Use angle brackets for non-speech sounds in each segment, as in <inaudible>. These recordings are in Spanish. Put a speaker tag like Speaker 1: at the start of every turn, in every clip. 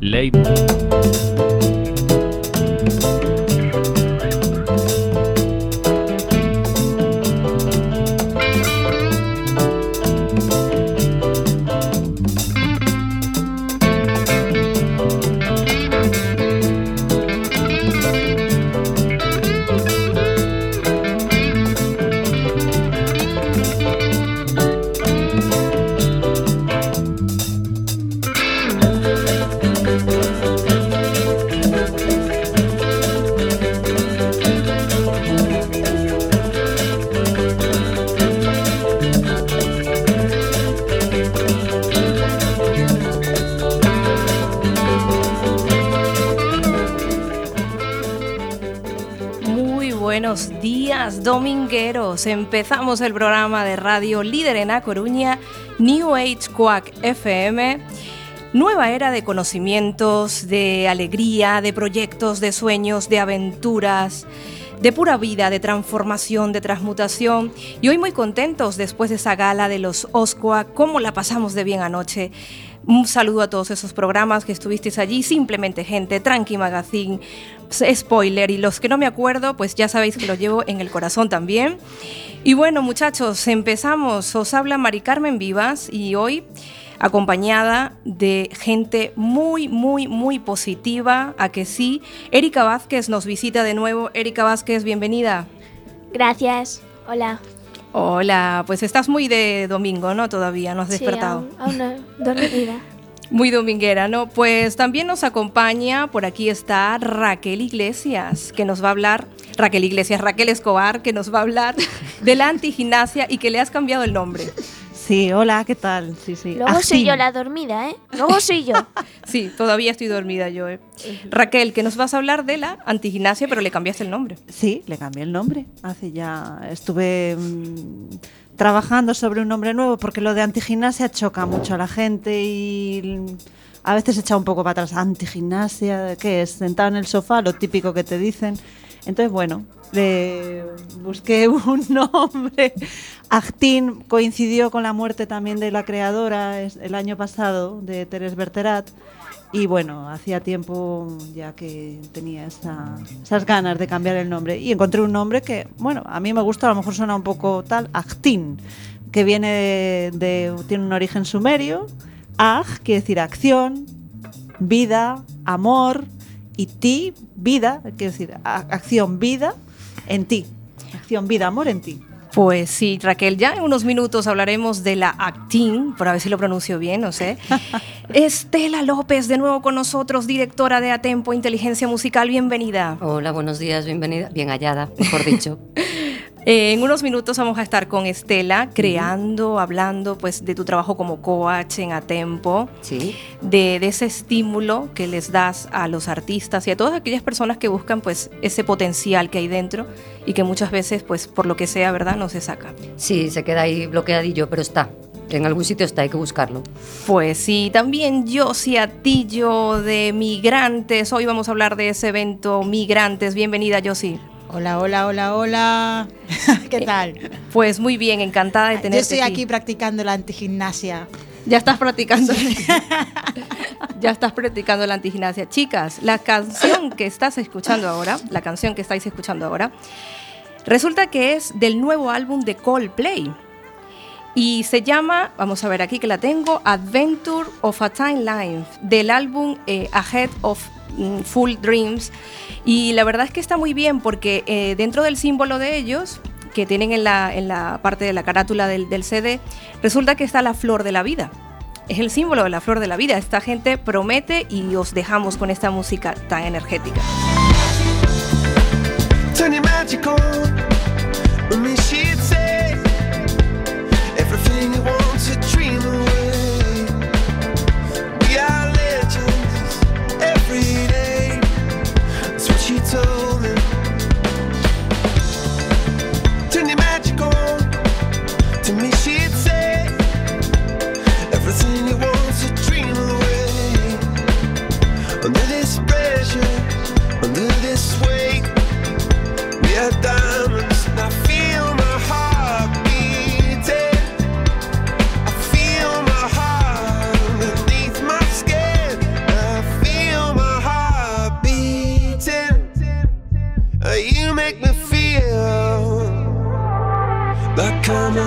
Speaker 1: Late. Empezamos el programa de radio líder en A Coruña, New Age Quack FM. Nueva era de conocimientos, de alegría, de proyectos, de sueños, de aventuras, de pura vida, de transformación, de transmutación. Y hoy muy contentos después de esa gala de los Oscoa, cómo la pasamos de bien anoche. Un saludo a todos esos programas que estuvisteis allí, simplemente gente, Tranqui Magazine, spoiler, y los que no me acuerdo, pues ya sabéis que los llevo en el corazón también. Y bueno, muchachos, empezamos. Os habla Mari Carmen Vivas y hoy acompañada de gente muy, muy, muy positiva, a que sí. Erika Vázquez nos visita de nuevo. Erika Vázquez, bienvenida.
Speaker 2: Gracias. Hola.
Speaker 1: Hola, pues estás muy de domingo, ¿no? Todavía no has
Speaker 2: Sí,
Speaker 1: despertado.
Speaker 2: aún, aún no, dormida. <laughs>
Speaker 1: Muy dominguera, ¿no? Pues también nos acompaña, por aquí está Raquel Iglesias, que nos va a hablar, Raquel Iglesias, Raquel Escobar, que nos va a hablar <laughs> de la antigimnasia y que le has cambiado el nombre.
Speaker 3: Sí, hola, ¿qué tal? Sí, sí.
Speaker 2: Luego soy yo la dormida, ¿eh? Luego soy yo. <laughs>
Speaker 1: Sí, todavía estoy dormida yo. ¿eh? Raquel, que nos vas a hablar de la antigimnasia, pero le cambiaste el nombre.
Speaker 3: Sí, le cambié el nombre. Hace ya estuve mm, trabajando sobre un nombre nuevo porque lo de antigimnasia choca mucho a la gente y mm, a veces echa un poco para atrás. Antigimnasia, ¿qué es? Sentado en el sofá, lo típico que te dicen. Entonces, bueno, le busqué <laughs> un nombre. Actin coincidió con la muerte también de la creadora el año pasado, de Teres Berterat. Y bueno, hacía tiempo ya que tenía esa- esas ganas de cambiar el nombre. Y encontré un nombre que, bueno, a mí me gusta, a lo mejor suena un poco tal, Actin, que viene de, de- tiene un origen sumerio. Ag quiere decir acción, vida, amor, y ti, vida, quiere decir acción, vida en ti. Acción, vida, amor en ti.
Speaker 1: Pues sí, Raquel, ya en unos minutos hablaremos de la actin, por a ver si lo pronuncio bien, no sé. <laughs> Estela López, de nuevo con nosotros, directora de Atempo Inteligencia Musical, bienvenida.
Speaker 4: Hola, buenos días, bienvenida, bien hallada, mejor dicho. <laughs>
Speaker 1: Eh, en unos minutos vamos a estar con Estela, creando, hablando pues de tu trabajo como coach en Atempo,
Speaker 4: Sí,
Speaker 1: de, de ese estímulo que les das a los artistas y a todas aquellas personas que buscan pues ese potencial que hay dentro y que muchas veces pues por lo que sea, ¿verdad? No se saca.
Speaker 4: sí, se queda ahí bloqueadillo, pero está. En algún sitio está, hay que buscarlo.
Speaker 1: Pues sí, también Josie Atillo de Migrantes. Hoy vamos a hablar de ese evento Migrantes. Bienvenida, Josie.
Speaker 5: Hola, hola, hola, hola. <laughs> ¿Qué
Speaker 1: Eh,
Speaker 5: tal?
Speaker 1: Pues muy bien, encantada de
Speaker 5: Yo
Speaker 1: tenerte
Speaker 5: estoy aquí practicando la antigimnasia.
Speaker 1: Ya estás practicando. <laughs> ya estás practicando la antigimnasia. Chicas, la canción que estás escuchando ahora, la canción que estáis escuchando ahora, resulta que es del nuevo álbum de Coldplay. Y se llama, vamos a ver aquí que la tengo, Adventure of a Time Life, del álbum eh, Ahead of Full Dreams. Y la verdad es que está muy bien porque eh, dentro del símbolo de ellos, que tienen en la, en la parte de la carátula del, del CD, resulta que está la flor de la vida. Es el símbolo de la flor de la vida. Esta gente promete y os dejamos con esta música tan energética.
Speaker 6: summer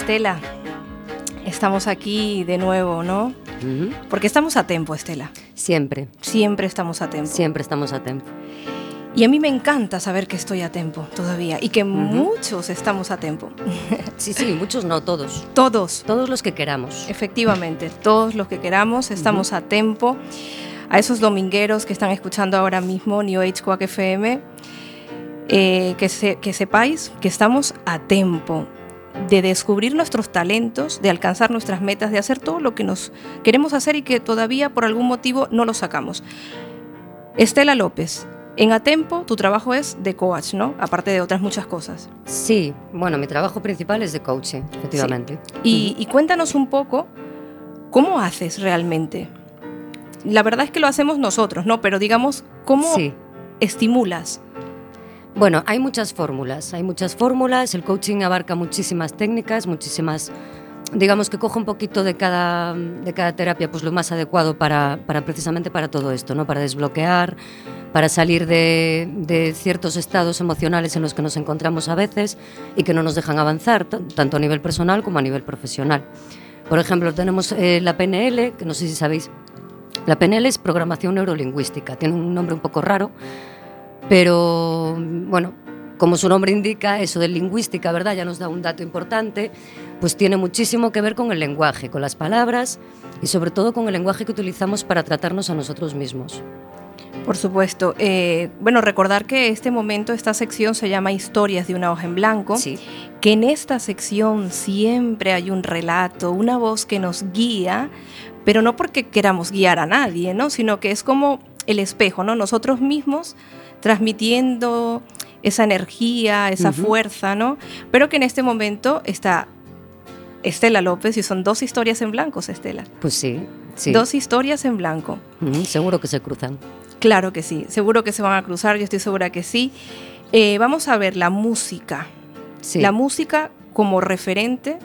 Speaker 1: Estela, estamos aquí de nuevo, ¿no? Porque estamos a tiempo, Estela.
Speaker 4: Siempre,
Speaker 1: Siempre estamos a tiempo.
Speaker 4: siempre estamos a tiempo.
Speaker 1: Y a mí me encanta saber que estoy a tiempo todavía y que muchos estamos a tiempo. <laughs>
Speaker 4: Sí, sí, muchos no, todos.
Speaker 1: Todos,
Speaker 4: Todos los que queramos.
Speaker 1: efectivamente, todos los que queramos estamos a tiempo. A esos domingueros que están escuchando ahora mismo New Age Quack FM, eh, que, se- que sepáis que estamos a tiempo de descubrir nuestros talentos, de alcanzar nuestras metas, de hacer todo lo que nos queremos hacer y que todavía por algún motivo no lo sacamos. Estela López, en Atempo tu trabajo es de coach, ¿no? Aparte de otras muchas cosas.
Speaker 4: Sí, bueno, mi trabajo principal es de coaching, efectivamente.
Speaker 1: Y, y cuéntanos un poco cómo haces realmente. La verdad es que lo hacemos nosotros, ¿no? Pero digamos, ¿cómo
Speaker 4: Sí.
Speaker 1: estimulas?
Speaker 4: Bueno, hay muchas fórmulas, hay muchas fórmulas, el coaching abarca muchísimas técnicas, muchísimas, digamos que coge un poquito de cada, de cada terapia, pues lo más adecuado para, para precisamente para todo esto, ¿no? Para desbloquear, para salir de, de ciertos estados emocionales en los que nos encontramos a veces y que no nos dejan avanzar, tanto a nivel personal como a nivel profesional. Por ejemplo, tenemos eh, la PNL, que no sé si sabéis, la PNL es programación neurolingüística, tiene un nombre un poco raro, pero bueno, como su nombre indica, eso de lingüística, ¿verdad? Ya nos da un dato importante, pues tiene muchísimo que ver con el lenguaje, con las palabras y sobre todo con el lenguaje que utilizamos para tratarnos a nosotros mismos.
Speaker 1: Por supuesto. Eh, bueno, recordar que este momento, esta sección se llama Historias de una hoja en blanco.
Speaker 4: Sí,
Speaker 1: que en esta sección siempre hay un relato, una voz que nos guía, pero no porque queramos guiar a nadie, ¿no? sino que es como el espejo, ¿no? nosotros mismos transmitiendo esa energía, esa fuerza, ¿no? pero que en este momento está Estela López y son dos historias en blancos, Estela.
Speaker 4: pues sí, Sí.
Speaker 1: Dos historias en blanco.
Speaker 4: Seguro que se cruzan.
Speaker 1: Claro que sí, seguro que se van a cruzar, yo estoy segura que sí. Eh, vamos a ver la música.
Speaker 4: Sí.
Speaker 1: La música como referente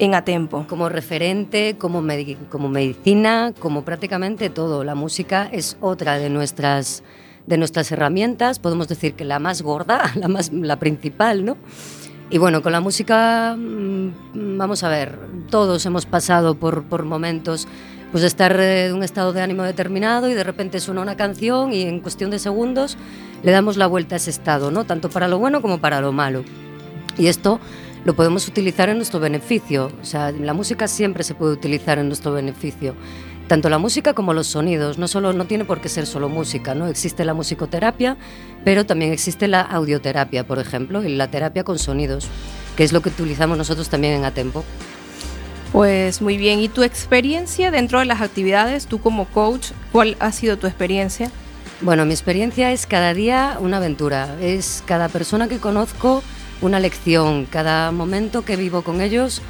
Speaker 1: en Atempo.
Speaker 4: como referente, como, medi- como medicina, como prácticamente todo. La música es otra de nuestras, de nuestras herramientas, podemos decir que la más gorda, <laughs> la, más, la principal, ¿no? Y bueno, con la música, mm, vamos a ver, todos hemos pasado por, por momentos pues de estar eh, en un estado de ánimo determinado y de repente suena una canción y en cuestión de segundos le damos la vuelta a ese estado, ¿no? Tanto para lo bueno como para lo malo. Y esto lo podemos utilizar en nuestro beneficio. O sea, la música siempre se puede utilizar en nuestro beneficio. Tanto la música como los sonidos. No, solo, no tiene por qué ser solo música, ¿no? Existe la musicoterapia, pero también existe la audioterapia, por ejemplo, y la terapia con sonidos, que es lo que utilizamos nosotros también en Atempo.
Speaker 1: Pues muy bien, ¿y tu experiencia dentro de las actividades, tú como coach, cuál ha sido tu experiencia?
Speaker 4: Bueno, mi experiencia es cada día una aventura. Es cada persona que conozco una lección, cada momento que vivo con ellos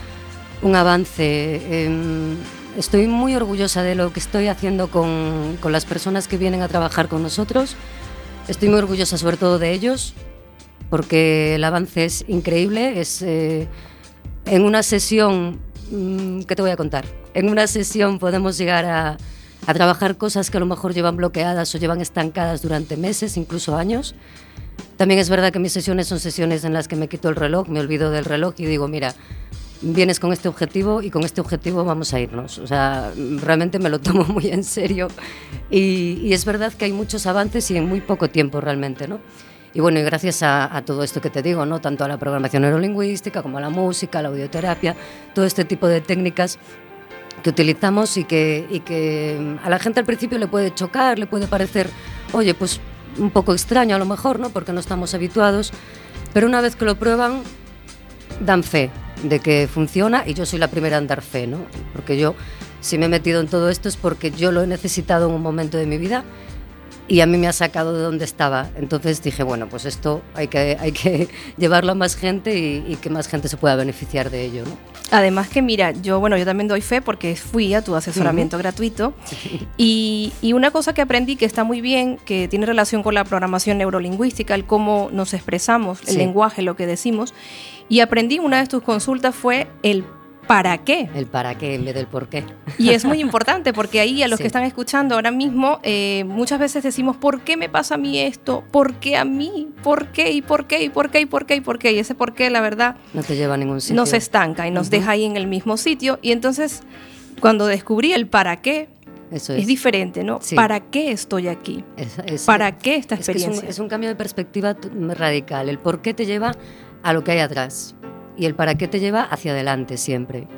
Speaker 4: un avance. Estoy muy orgullosa de lo que estoy haciendo con, con las personas que vienen a trabajar con nosotros. Estoy muy orgullosa sobre todo de ellos porque el avance es increíble. Es, eh, en una sesión, mm, ¿qué te voy a contar? En una sesión podemos llegar a, a trabajar cosas que a lo mejor llevan bloqueadas o llevan estancadas durante meses, incluso años. También es verdad que mis sesiones son sesiones en las que me quito el reloj, me olvido del reloj y digo, mira, vienes con este objetivo y con este objetivo vamos a irnos. O sea, realmente me lo tomo <laughs> muy en serio y, y es verdad que hay muchos avances y en muy poco tiempo realmente, ¿no? Y bueno, y gracias a, a todo esto que te digo, ¿no? Tanto a la programación neurolingüística como a la música, a la audioterapia, todo este tipo de técnicas que utilizamos y que, y que mm, a la gente al principio le puede chocar, le puede parecer, oye, pues un poco extraño a lo mejor, ¿no? Porque no estamos habituados, pero una vez que lo prueban, dan fe de que funciona y yo soy la primera en dar fe, ¿no? Porque yo, si me he metido en todo esto es porque yo lo he necesitado en un momento de mi vida y a mí me ha sacado de donde estaba. Entonces dije, bueno, pues esto hay que, hay que <laughs> llevarlo a más gente y, y que más gente se pueda beneficiar de ello, ¿no?
Speaker 1: Además que mira, yo bueno, yo también doy fe porque fui a tu asesoramiento gratuito <laughs> y, y una cosa que aprendí que está muy bien, que tiene relación con la programación neurolingüística, el cómo nos expresamos, el
Speaker 4: Sí.
Speaker 1: lenguaje, lo que decimos, y aprendí una de tus consultas fue el para qué.
Speaker 4: El para qué en vez del por qué.
Speaker 1: Y es muy importante porque ahí a los
Speaker 4: Sí.
Speaker 1: que están escuchando ahora mismo, eh, muchas veces decimos, ¿por qué me pasa a mí esto? ¿Por qué a mí? ¿Por qué? ¿Y por qué? ¿Y por qué? ¿Y por qué? ¿Y por qué? Y ese por qué, la verdad,
Speaker 4: No te lleva a ningún sitio.
Speaker 1: nos estanca y nos
Speaker 4: Ujú.
Speaker 1: deja ahí en el mismo sitio. Y entonces, cuando descubrí el para qué,
Speaker 4: Eso
Speaker 1: es,
Speaker 4: es.
Speaker 1: diferente, ¿no?
Speaker 4: Sí.
Speaker 1: ¿Para qué estoy aquí?
Speaker 4: Es- es-
Speaker 1: ¿Para qué esta
Speaker 4: que un-
Speaker 1: experiencia?
Speaker 4: es un cambio de perspectiva radical. El por qué te lleva a lo que hay atrás y el para qué te lleva hacia adelante siempre.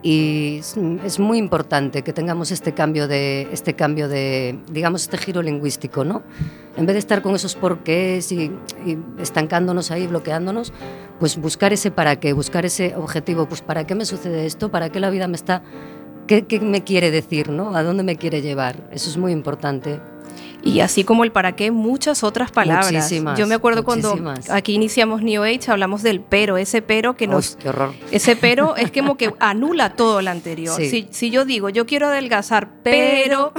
Speaker 4: Y es, muy importante que tengamos este cambio de, este cambio de, digamos, este giro lingüístico, ¿no? En vez de estar con esos porqués y, y estancándonos ahí, bloqueándonos, pues buscar ese para qué, buscar ese objetivo, pues para qué me sucede esto, para qué la vida me está, qué, qué me quiere decir, ¿no? A dónde me quiere llevar. Eso es muy importante.
Speaker 1: Y así como el para qué, muchas otras palabras.
Speaker 4: Muchísimas,
Speaker 1: Yo me acuerdo cuando
Speaker 4: muchísimas.
Speaker 1: aquí iniciamos New Age, hablamos del pero, ese pero que nos...
Speaker 4: Uy, qué horror.
Speaker 1: Ese pero <laughs> es como que anula todo lo anterior.
Speaker 4: Sí.
Speaker 1: Si, si yo digo, yo quiero adelgazar, pero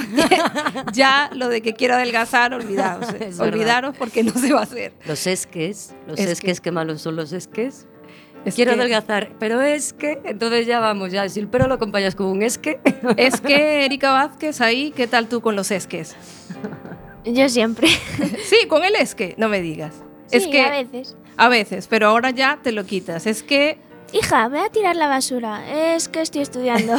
Speaker 1: <laughs> ya lo de que quiero adelgazar, olvidaos. <laughs> olvidaros porque no se va a hacer.
Speaker 4: Los esques, los
Speaker 1: Es
Speaker 4: esques,
Speaker 1: que-
Speaker 4: qué malos son los esques.
Speaker 1: Es
Speaker 4: Quiero
Speaker 1: que-
Speaker 4: adelgazar, pero es que, entonces ya vamos, ya, si el pero lo acompañas con un esque, <laughs>
Speaker 1: Es que, Erika Vázquez, ahí, ¿qué tal tú con los esques?
Speaker 2: Yo siempre. <laughs>
Speaker 1: Sí, con el esque, no me digas. es que
Speaker 2: a veces.
Speaker 1: a veces, pero ahora ya te lo quitas. Es que
Speaker 2: Hija, voy a tirar la basura. Es que estoy estudiando.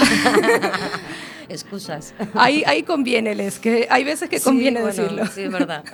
Speaker 2: <laughs>
Speaker 4: excusas.
Speaker 1: ahí, ahí conviene el esque. Hay veces que conviene
Speaker 4: Sí, bueno,
Speaker 1: decirlo.
Speaker 4: Sí, es verdad.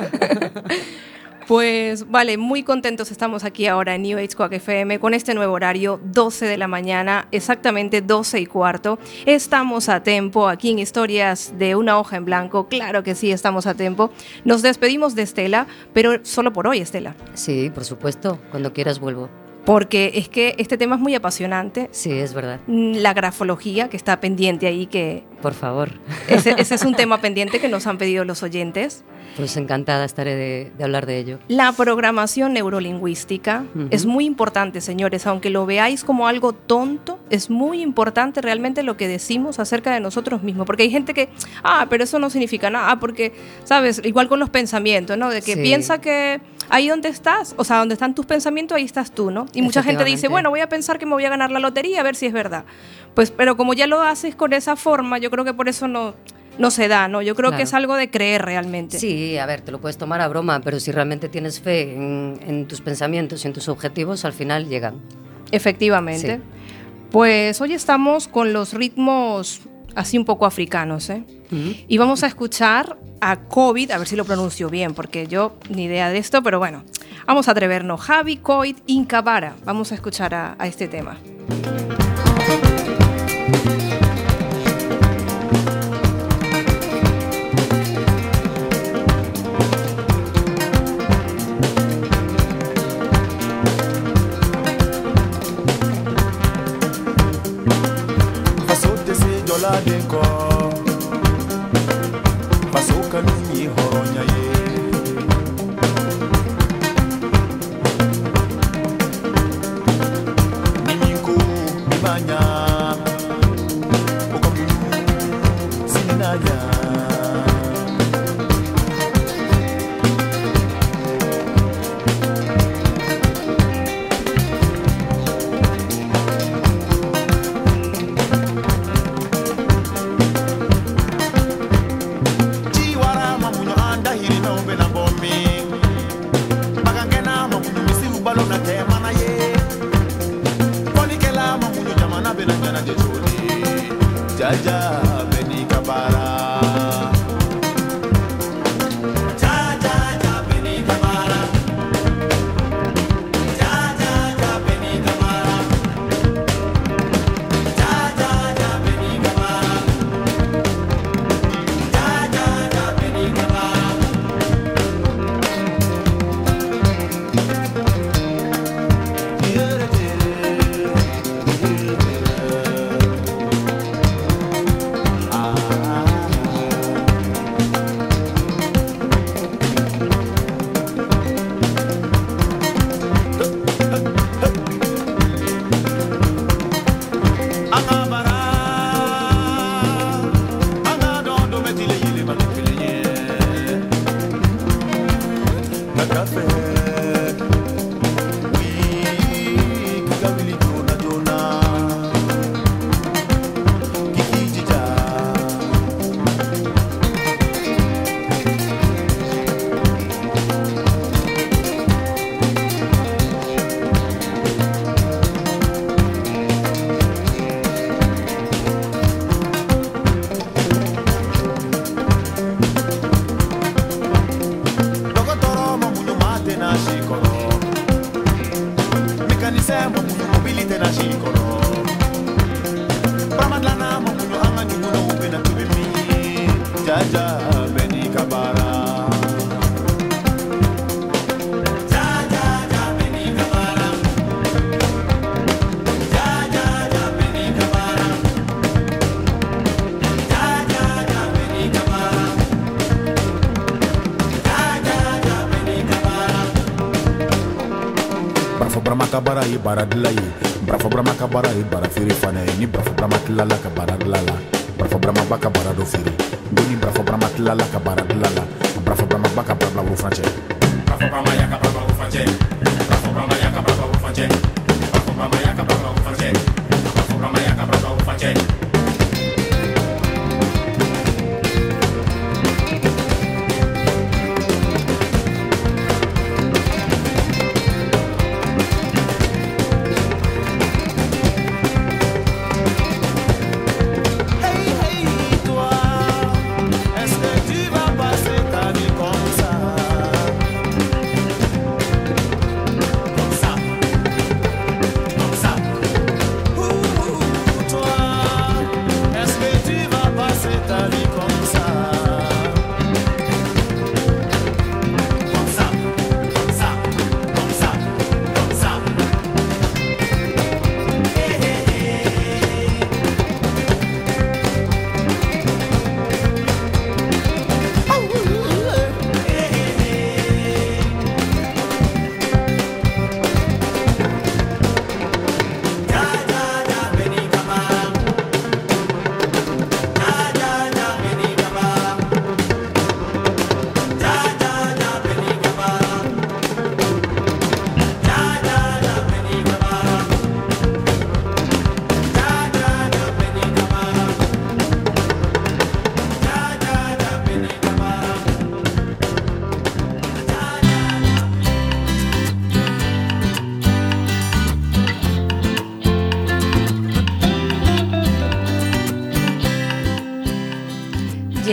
Speaker 1: Pues vale, muy contentos estamos aquí ahora en New Age Quack FM con este nuevo horario, 12 de la mañana, exactamente 12 y cuarto. Estamos a tiempo aquí en Historias de una hoja en blanco, claro que sí, estamos a tiempo. Nos despedimos de Estela, pero solo por hoy, Estela,
Speaker 4: Sí, por supuesto, cuando quieras vuelvo.
Speaker 1: porque es que este tema es muy apasionante.
Speaker 4: Sí, es verdad.
Speaker 1: Mm, La grafología que está pendiente ahí, que
Speaker 4: Por favor.
Speaker 1: Ese, ese es un <laughs> tema pendiente que nos han pedido los oyentes.
Speaker 4: Pues encantada estaré de, de hablar de ello.
Speaker 1: La programación neurolingüística es muy importante, señores, aunque lo veáis como algo tonto, es muy importante realmente lo que decimos acerca de nosotros mismos, porque hay gente que, ah, pero eso no significa nada, porque, sabes, igual con los pensamientos, ¿no? De que
Speaker 4: Sí.
Speaker 1: piensa que ahí donde estás, o sea, donde están tus pensamientos, ahí estás tú, ¿no? Y mucha gente dice, bueno, voy a pensar que me voy a ganar la lotería, a ver si es verdad. Pues, pero como ya lo haces con esa forma, yo creo que por eso no, no se da, ¿no? Yo creo que es algo de creer realmente.
Speaker 4: Sí, a ver, te lo puedes tomar a broma, pero si realmente tienes fe en, en tus pensamientos y en tus objetivos, al final llegan.
Speaker 1: Efectivamente.
Speaker 4: Sí.
Speaker 1: Pues hoy estamos con los ritmos así un poco africanos, ¿eh? Y vamos a escuchar a COVID, a ver si lo pronuncio bien, porque yo ni idea de esto, pero bueno, vamos a atrevernos. Javi Coit Incabara. Vamos a escuchar a, a este tema.
Speaker 7: Ye baara dila ye barafo barama ka baara ye baara feere fana. Ye ni barafo barama tilala ka baara dila la barafo barama ba ka baara dɔ feere ni barafo barama tilala ka baara dila la barafo barama ba ka baara bila woro furancɛ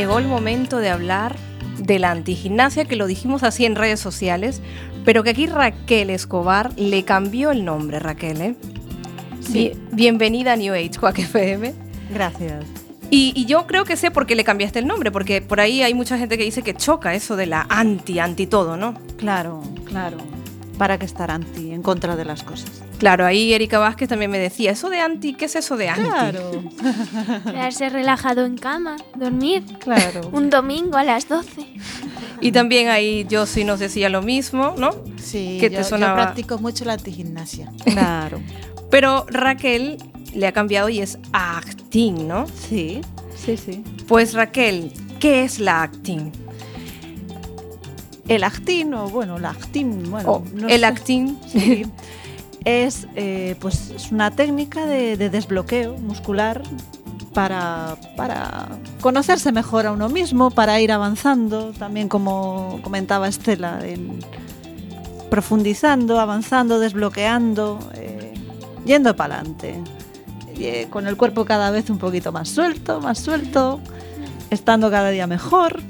Speaker 1: llegó el momento de hablar de la antigimnasia, que lo dijimos así en redes sociales, pero que aquí Raquel Escobar le cambió el nombre, Raquel. ¿eh? Bien- bienvenida a New Age, Quack FM.
Speaker 3: Gracias.
Speaker 1: Y, y yo creo que sé por qué le cambiaste el nombre, porque por ahí hay mucha gente que dice que choca eso de la anti, anti todo, ¿no?
Speaker 3: Claro, claro. ¿Para qué estar anti, en contra de las cosas?
Speaker 1: Claro, ahí Erika Vázquez también me decía, ¿eso de anti? ¿Qué es eso de anti?
Speaker 3: Claro, <laughs>
Speaker 2: Quedarse relajado en cama, dormir.
Speaker 3: claro.
Speaker 2: Un domingo a las 12.
Speaker 1: Y también ahí yo sí nos decía lo mismo, ¿no?
Speaker 5: Sí,
Speaker 1: ¿Qué te
Speaker 5: yo, yo
Speaker 1: sonaba?
Speaker 5: practico mucho la antigimnasia. <laughs>
Speaker 3: Claro.
Speaker 1: Pero Raquel le ha cambiado y es acting, ¿no?
Speaker 3: Sí, sí, sí.
Speaker 1: Pues Raquel, ¿qué es la acting?
Speaker 3: El actin, o bueno, la actin, bueno, no
Speaker 1: el
Speaker 3: sé.
Speaker 1: acting.
Speaker 3: Sí. <laughs> es, eh, pues, es una técnica de, de desbloqueo muscular para, para conocerse mejor a uno mismo, para ir avanzando, también como comentaba Estela, en- profundizando, avanzando, desbloqueando, eh, yendo para adelante, con el cuerpo cada vez un poquito más suelto, más suelto, estando cada día mejor.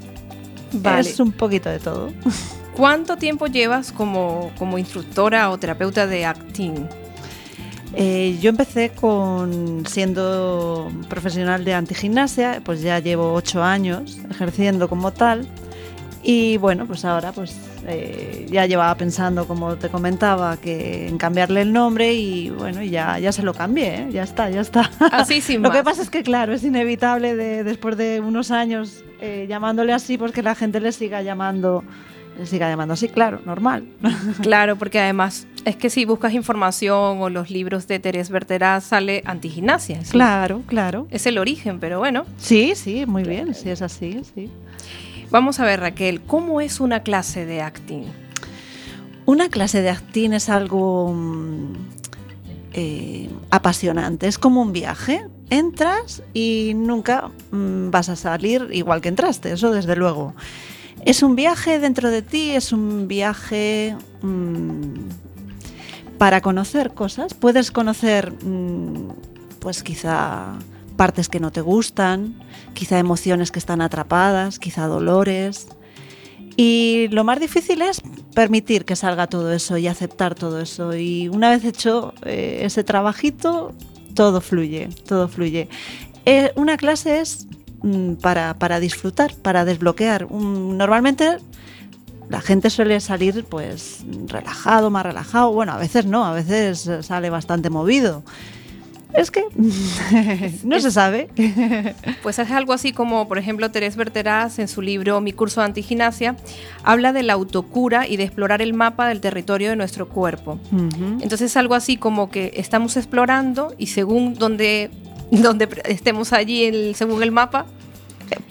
Speaker 1: Vale.
Speaker 3: Es un poquito de todo. <laughs>
Speaker 1: ¿Cuánto tiempo llevas como, como instructora o terapeuta de acting?
Speaker 3: Eh, yo empecé con siendo profesional de antigimnasia, pues ya llevo ocho años ejerciendo como tal. Y bueno, pues ahora pues eh, ya llevaba pensando, como te comentaba, que en cambiarle el nombre y bueno, ya, ya se lo cambié, ¿eh? ya está, ya está.
Speaker 1: Así sin <laughs>
Speaker 3: Lo
Speaker 1: más.
Speaker 3: que pasa es que claro, es inevitable de, después de unos años eh, llamándole así, pues que la gente le siga llamando, le siga llamando así, claro, normal. <laughs>
Speaker 1: Claro, porque además es que si buscas información o los libros de Teresa Berterá sale antigimnasia. Es-
Speaker 3: Claro, claro.
Speaker 1: Es el origen, pero bueno.
Speaker 3: Sí, sí, muy bien, sí es así, sí.
Speaker 1: Vamos a ver, Raquel, ¿cómo es una clase de acting?
Speaker 3: Una clase de acting es algo mm, eh, apasionante, es como un viaje. Entras y nunca mm, vas a salir igual que entraste, eso desde luego. Es un viaje dentro de ti, es un viaje mm, para conocer cosas. Puedes conocer, mm, pues quizá partes que no te gustan, quizá emociones que están atrapadas, quizá dolores. Y lo más difícil es permitir que salga todo eso y aceptar todo eso. Y una vez hecho eh, ese trabajito, todo fluye, todo fluye. Eh, una clase es para, para disfrutar, para desbloquear. Normalmente la gente suele salir pues relajado, más relajado. Bueno, a veces no, a veces sale bastante movido. Es que <laughs> no se sabe.
Speaker 1: Pues es algo así como, por ejemplo, Teresa Berteraz en su libro Mi curso de antigimnasia habla de la autocura y de explorar el mapa del territorio de nuestro cuerpo. Entonces es algo así como que estamos explorando y según donde, <laughs> donde estemos allí, el- según el mapa,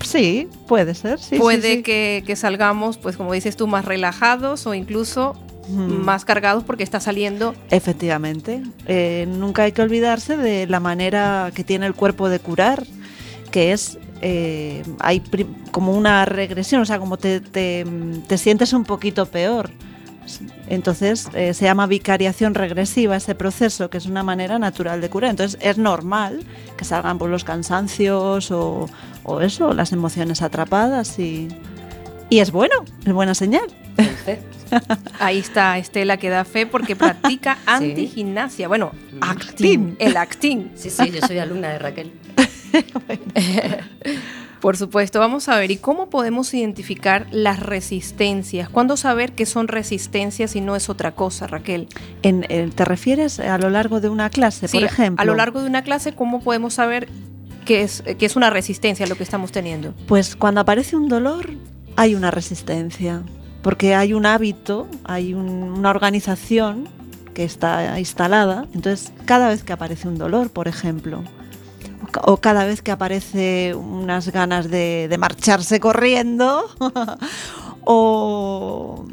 Speaker 3: Sí, puede ser. sí,
Speaker 1: puede
Speaker 3: sí.
Speaker 1: Que, que salgamos, pues como dices tú, más relajados o incluso
Speaker 3: Mm.
Speaker 1: más cargados porque está saliendo
Speaker 3: Efectivamente. Eh, nunca hay que olvidarse de la manera que tiene el cuerpo de curar, que es. eh, hay como una regresión, o sea, como te, te- te sientes un poquito peor. Entonces eh, se llama vicariación regresiva ese proceso, que es una manera natural de curar. Entonces es normal que salgan por los cansancios o, o eso, las emociones atrapadas y, y es bueno, es buena señal.
Speaker 1: Ahí está Estela que da fe porque practica <laughs> antigimnasia. Bueno, acting, el acting.
Speaker 4: Sí, sí, yo soy alumna de Raquel. <laughs>
Speaker 1: Por supuesto, vamos a ver, ¿y cómo podemos identificar las resistencias? ¿Cuándo saber que son resistencias y no es otra cosa, Raquel?
Speaker 3: En- en- ¿Te refieres a lo largo de una clase,
Speaker 1: Sí,
Speaker 3: por ejemplo?
Speaker 1: a lo largo de una clase, ¿cómo podemos saber que es, que es una resistencia lo que estamos teniendo?
Speaker 3: Pues cuando aparece un dolor hay una resistencia, porque hay un hábito, hay un- una organización que está instalada. Entonces, cada vez que aparece un dolor, por ejemplo, o ca- o cada vez que aparece unas ganas de, marcharse corriendo, <laughs> o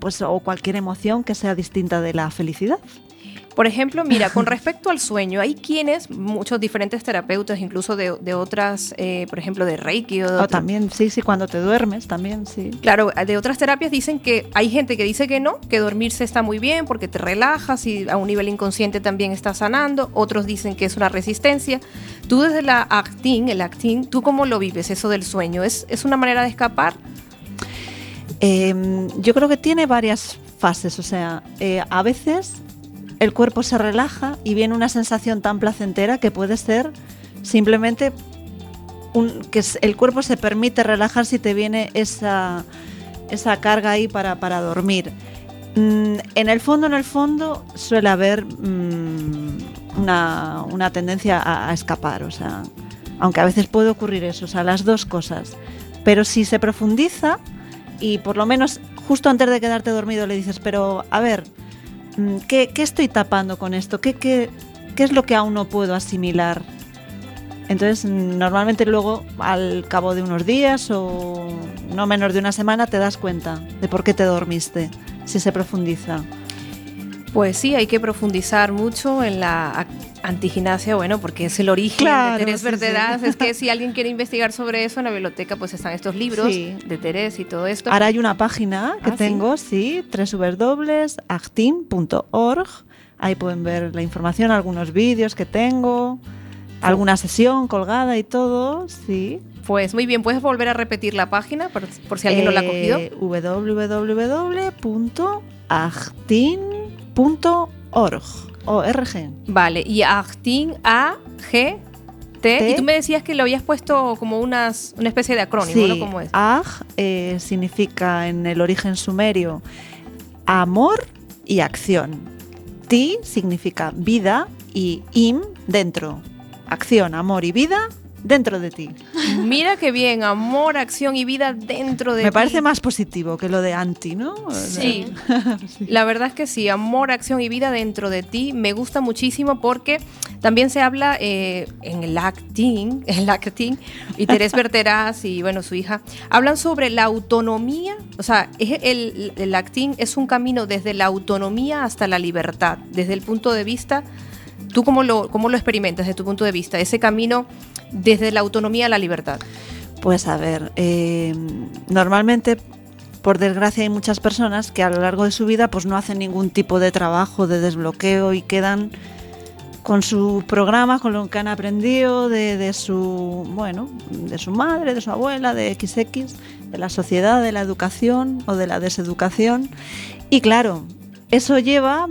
Speaker 3: pues, o cualquier emoción que sea distinta de la felicidad.
Speaker 1: Por ejemplo, mira, con respecto al sueño, hay quienes, muchos diferentes terapeutas, incluso de, de otras, eh, por ejemplo, de Reiki o de
Speaker 3: O
Speaker 1: otro-
Speaker 3: también, sí, sí, cuando te duermes, también, sí.
Speaker 1: Claro, de otras terapias dicen que hay gente que dice que no, que dormirse está muy bien porque te relajas y a un nivel inconsciente también está sanando. Otros dicen que es una resistencia. Tú desde la acting, el acting, ¿tú cómo lo vives eso del sueño? ¿Es, es una manera de escapar?
Speaker 3: Eh, yo creo que tiene varias fases, o sea, eh, a veces el cuerpo se relaja y viene una sensación tan placentera que puede ser simplemente que el cuerpo se permite relajar si te viene esa, esa carga ahí para, para dormir. Mm, en el fondo, en el fondo, suele haber mm, una, una tendencia a, a escapar, o sea, aunque a veces puede ocurrir eso, o sea, las dos cosas. Pero si se profundiza y por lo menos justo antes de quedarte dormido le dices, pero a ver, ¿qué, qué estoy tapando con esto? ¿Qué, qué, qué es lo que aún no puedo asimilar? Entonces, mm, normalmente luego, al cabo de unos días o no menos de una semana, te das cuenta de por qué te dormiste, si se profundiza.
Speaker 1: Pues sí, hay que profundizar mucho en la antigimnasia, bueno, porque es el origen
Speaker 3: Claro,
Speaker 1: de Terés
Speaker 3: sí, sí.
Speaker 1: Es que si alguien quiere <laughs> investigar sobre eso, en la biblioteca pues están estos libros
Speaker 3: Sí.
Speaker 1: de Terés y todo esto.
Speaker 3: Ahora hay una página que
Speaker 1: Ah,
Speaker 3: tengo, sí, www.actin.org. Ahí pueden ver la información, algunos vídeos que tengo, alguna sesión colgada y todo, sí.
Speaker 1: Pues muy bien, ¿puedes volver a repetir la página por, por si alguien no la ha cogido?
Speaker 3: Eh, www.actin.org. ORG.
Speaker 1: Vale, y Actin, A, G, T.
Speaker 3: T.
Speaker 1: Y tú me decías que lo habías puesto como unas, una especie de acrónimo,
Speaker 3: Sí,
Speaker 1: ¿no? ¿Cómo es?
Speaker 3: Ag eh, significa en el origen sumerio amor y acción. Ti significa vida y im dentro. Acción, amor y vida dentro de ti.
Speaker 1: Mira qué bien, amor, acción y vida dentro de
Speaker 3: Me
Speaker 1: ti.
Speaker 3: parece más positivo que lo de anti, ¿no?
Speaker 1: Sí, la verdad es que sí, amor, acción y vida dentro de ti me gusta muchísimo porque también se habla eh, en el acting, <laughs> el acting, y Terés Berteraz y bueno, su hija, hablan sobre la autonomía, o sea, es el, el acting es un camino desde la autonomía hasta la libertad, desde el punto de vista, ¿tú cómo lo, cómo lo experimentas desde tu punto de vista, ese camino desde la autonomía a la libertad?
Speaker 3: Pues a ver, eh, normalmente, por desgracia, hay muchas personas que a lo largo de su vida pues no hacen ningún tipo de trabajo de desbloqueo y quedan con su programa, con lo que han aprendido de, de su, bueno, de su madre, de su abuela, de XX, de la sociedad, de la educación o de la deseducación. Y claro, eso lleva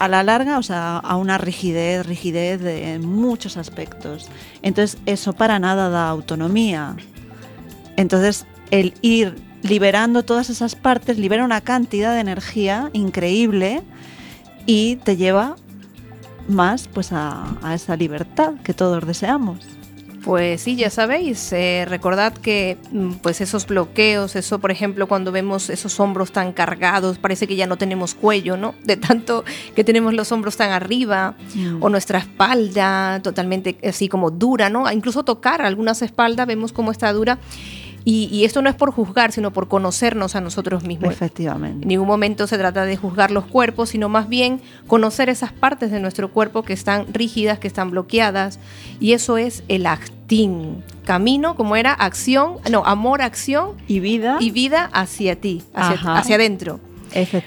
Speaker 3: a la larga, o sea, a una rigidez, rigidez de, en muchos aspectos. Entonces, eso para nada da autonomía. Entonces, el ir liberando todas esas partes libera una cantidad de energía increíble y te lleva más pues a, a esa libertad que todos deseamos.
Speaker 1: Pues sí, ya sabéis, eh, recordad que mm, pues esos bloqueos, eso por ejemplo cuando vemos esos hombros tan cargados, parece que ya no tenemos cuello, ¿no? De tanto que tenemos los hombros tan arriba,
Speaker 3: Mm.
Speaker 1: o nuestra espalda totalmente así como dura, ¿no? Incluso tocar algunas espaldas vemos cómo está dura. Y, y esto no es por juzgar, sino por conocernos a nosotros mismos.
Speaker 3: Efectivamente.
Speaker 1: En ningún momento se trata de juzgar los cuerpos, sino más bien conocer esas partes de nuestro cuerpo que están rígidas, que están bloqueadas. Y eso es el actín. Camino, como era acción, no, amor, acción
Speaker 3: Y vida.
Speaker 1: y vida hacia ti, hacia, adentro.
Speaker 3: efe-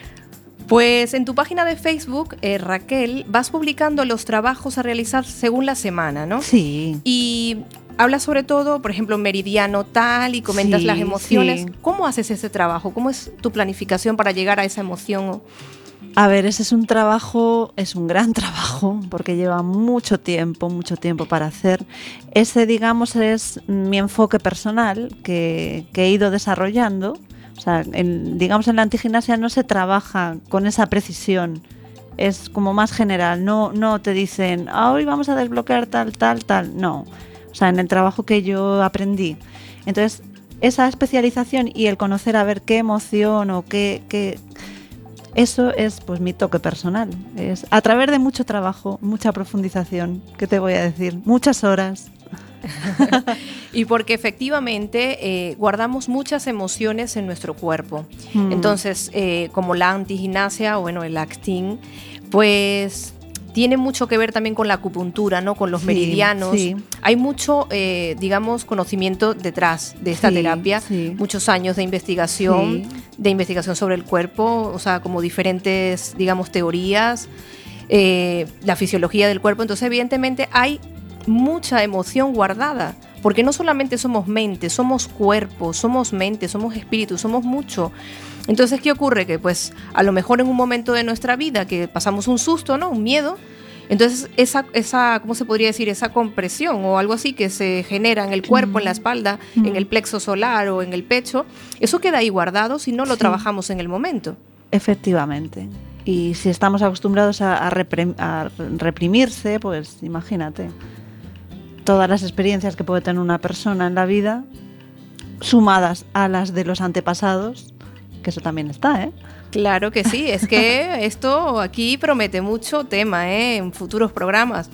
Speaker 1: Pues en tu página de Facebook, eh, Raquel, vas publicando los trabajos a realizar según la semana, ¿no?
Speaker 3: Sí.
Speaker 1: Y hablas sobre todo, por ejemplo, meridiano tal y comentas
Speaker 3: Sí,
Speaker 1: las emociones.
Speaker 3: sí.
Speaker 1: ¿Cómo haces ese trabajo? ¿Cómo es tu planificación para llegar a esa emoción?
Speaker 3: A ver, ese es un trabajo, es un gran <laughs> trabajo, porque lleva mucho tiempo, mucho tiempo para hacer. Ese, digamos, es mi enfoque personal que, que he ido desarrollando. O sea, en- digamos, en la antigimnasia no se trabaja con esa precisión. Es como más general. No, no te dicen, "Ah, hoy vamos a desbloquear tal, tal, tal. No. O sea, en el trabajo que yo aprendí. Entonces, esa especialización y el conocer a ver qué emoción o qué, qué, eso es pues mi toque personal. Es a través de mucho trabajo, mucha profundización, ¿qué te voy a decir? Muchas horas. <laughs>
Speaker 1: Y porque efectivamente eh, guardamos muchas emociones en nuestro cuerpo.
Speaker 3: Mm.
Speaker 1: Entonces, eh, como la antigimnasia o bueno, el acting, Pues tiene mucho que ver también con la acupuntura, ¿no? Con los
Speaker 3: Sí,
Speaker 1: meridianos.
Speaker 3: sí.
Speaker 1: Hay mucho, eh, digamos, conocimiento detrás de esta
Speaker 3: Sí,
Speaker 1: terapia, muchos años de investigación, de investigación sobre el cuerpo, o sea, como diferentes, digamos, teorías, eh, la fisiología del cuerpo. Entonces, evidentemente, hay mucha emoción guardada, porque no solamente somos mente, somos cuerpo, somos mente, somos espíritu, somos mucho. Entonces, ¿qué ocurre? Que pues a lo mejor en un momento de nuestra vida que pasamos un susto, ¿no? Un miedo. Entonces, esa, esa, ¿cómo se podría decir? Esa compresión o algo así que se genera en el cuerpo, en la espalda, en el plexo solar o en el pecho, eso queda ahí guardado si no lo
Speaker 3: Sí.
Speaker 1: trabajamos en el momento.
Speaker 3: Efectivamente. Y si estamos acostumbrados a, a reprim- a reprimirse, pues imagínate. Todas las experiencias que puede tener una persona en la vida, sumadas a las de los antepasados, que eso también está, ¿eh?
Speaker 1: Claro que sí, es que <laughs> esto aquí promete mucho tema ¿eh? en futuros programas.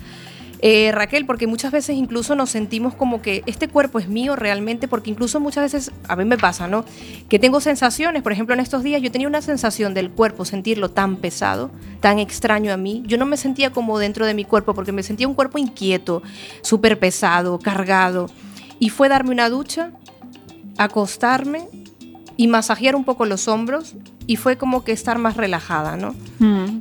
Speaker 1: Eh, Raquel, porque muchas veces incluso nos sentimos como que este cuerpo es mío realmente, porque incluso muchas veces, a mí me pasa, ¿no? Que tengo sensaciones, por ejemplo, en estos días yo tenía una sensación del cuerpo, sentirlo tan pesado, tan extraño a mí. Yo no me sentía como dentro de mi cuerpo, porque me sentía un cuerpo inquieto, súper pesado, cargado. Y fue darme una ducha, acostarme y masajear un poco los hombros y fue como que estar más relajada, ¿no?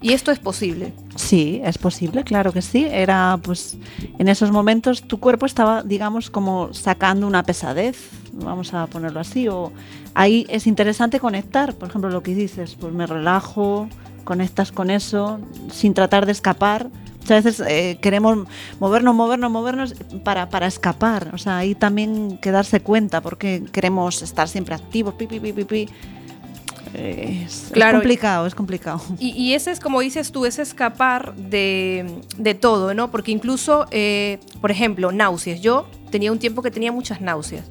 Speaker 1: Y esto es posible.
Speaker 3: Sí, es posible, claro que sí. Era, pues, en esos momentos tu cuerpo estaba, digamos, como sacando una pesadez, vamos a ponerlo así. O ahí es interesante conectar, por ejemplo, lo que dices, pues me relajo, conectas con eso, sin tratar de escapar. Muchas veces eh, queremos movernos, movernos, movernos para, para escapar. O sea, ahí también que darse cuenta, porque queremos estar siempre activos, pi, pi, pi, pi, pi. Es,
Speaker 1: Claro.
Speaker 3: es complicado, es complicado.
Speaker 1: Y, y ese es, como dices tú, es escapar de, de todo, ¿no? Porque incluso, eh, por ejemplo, náuseas. Yo tenía un tiempo que tenía muchas náuseas.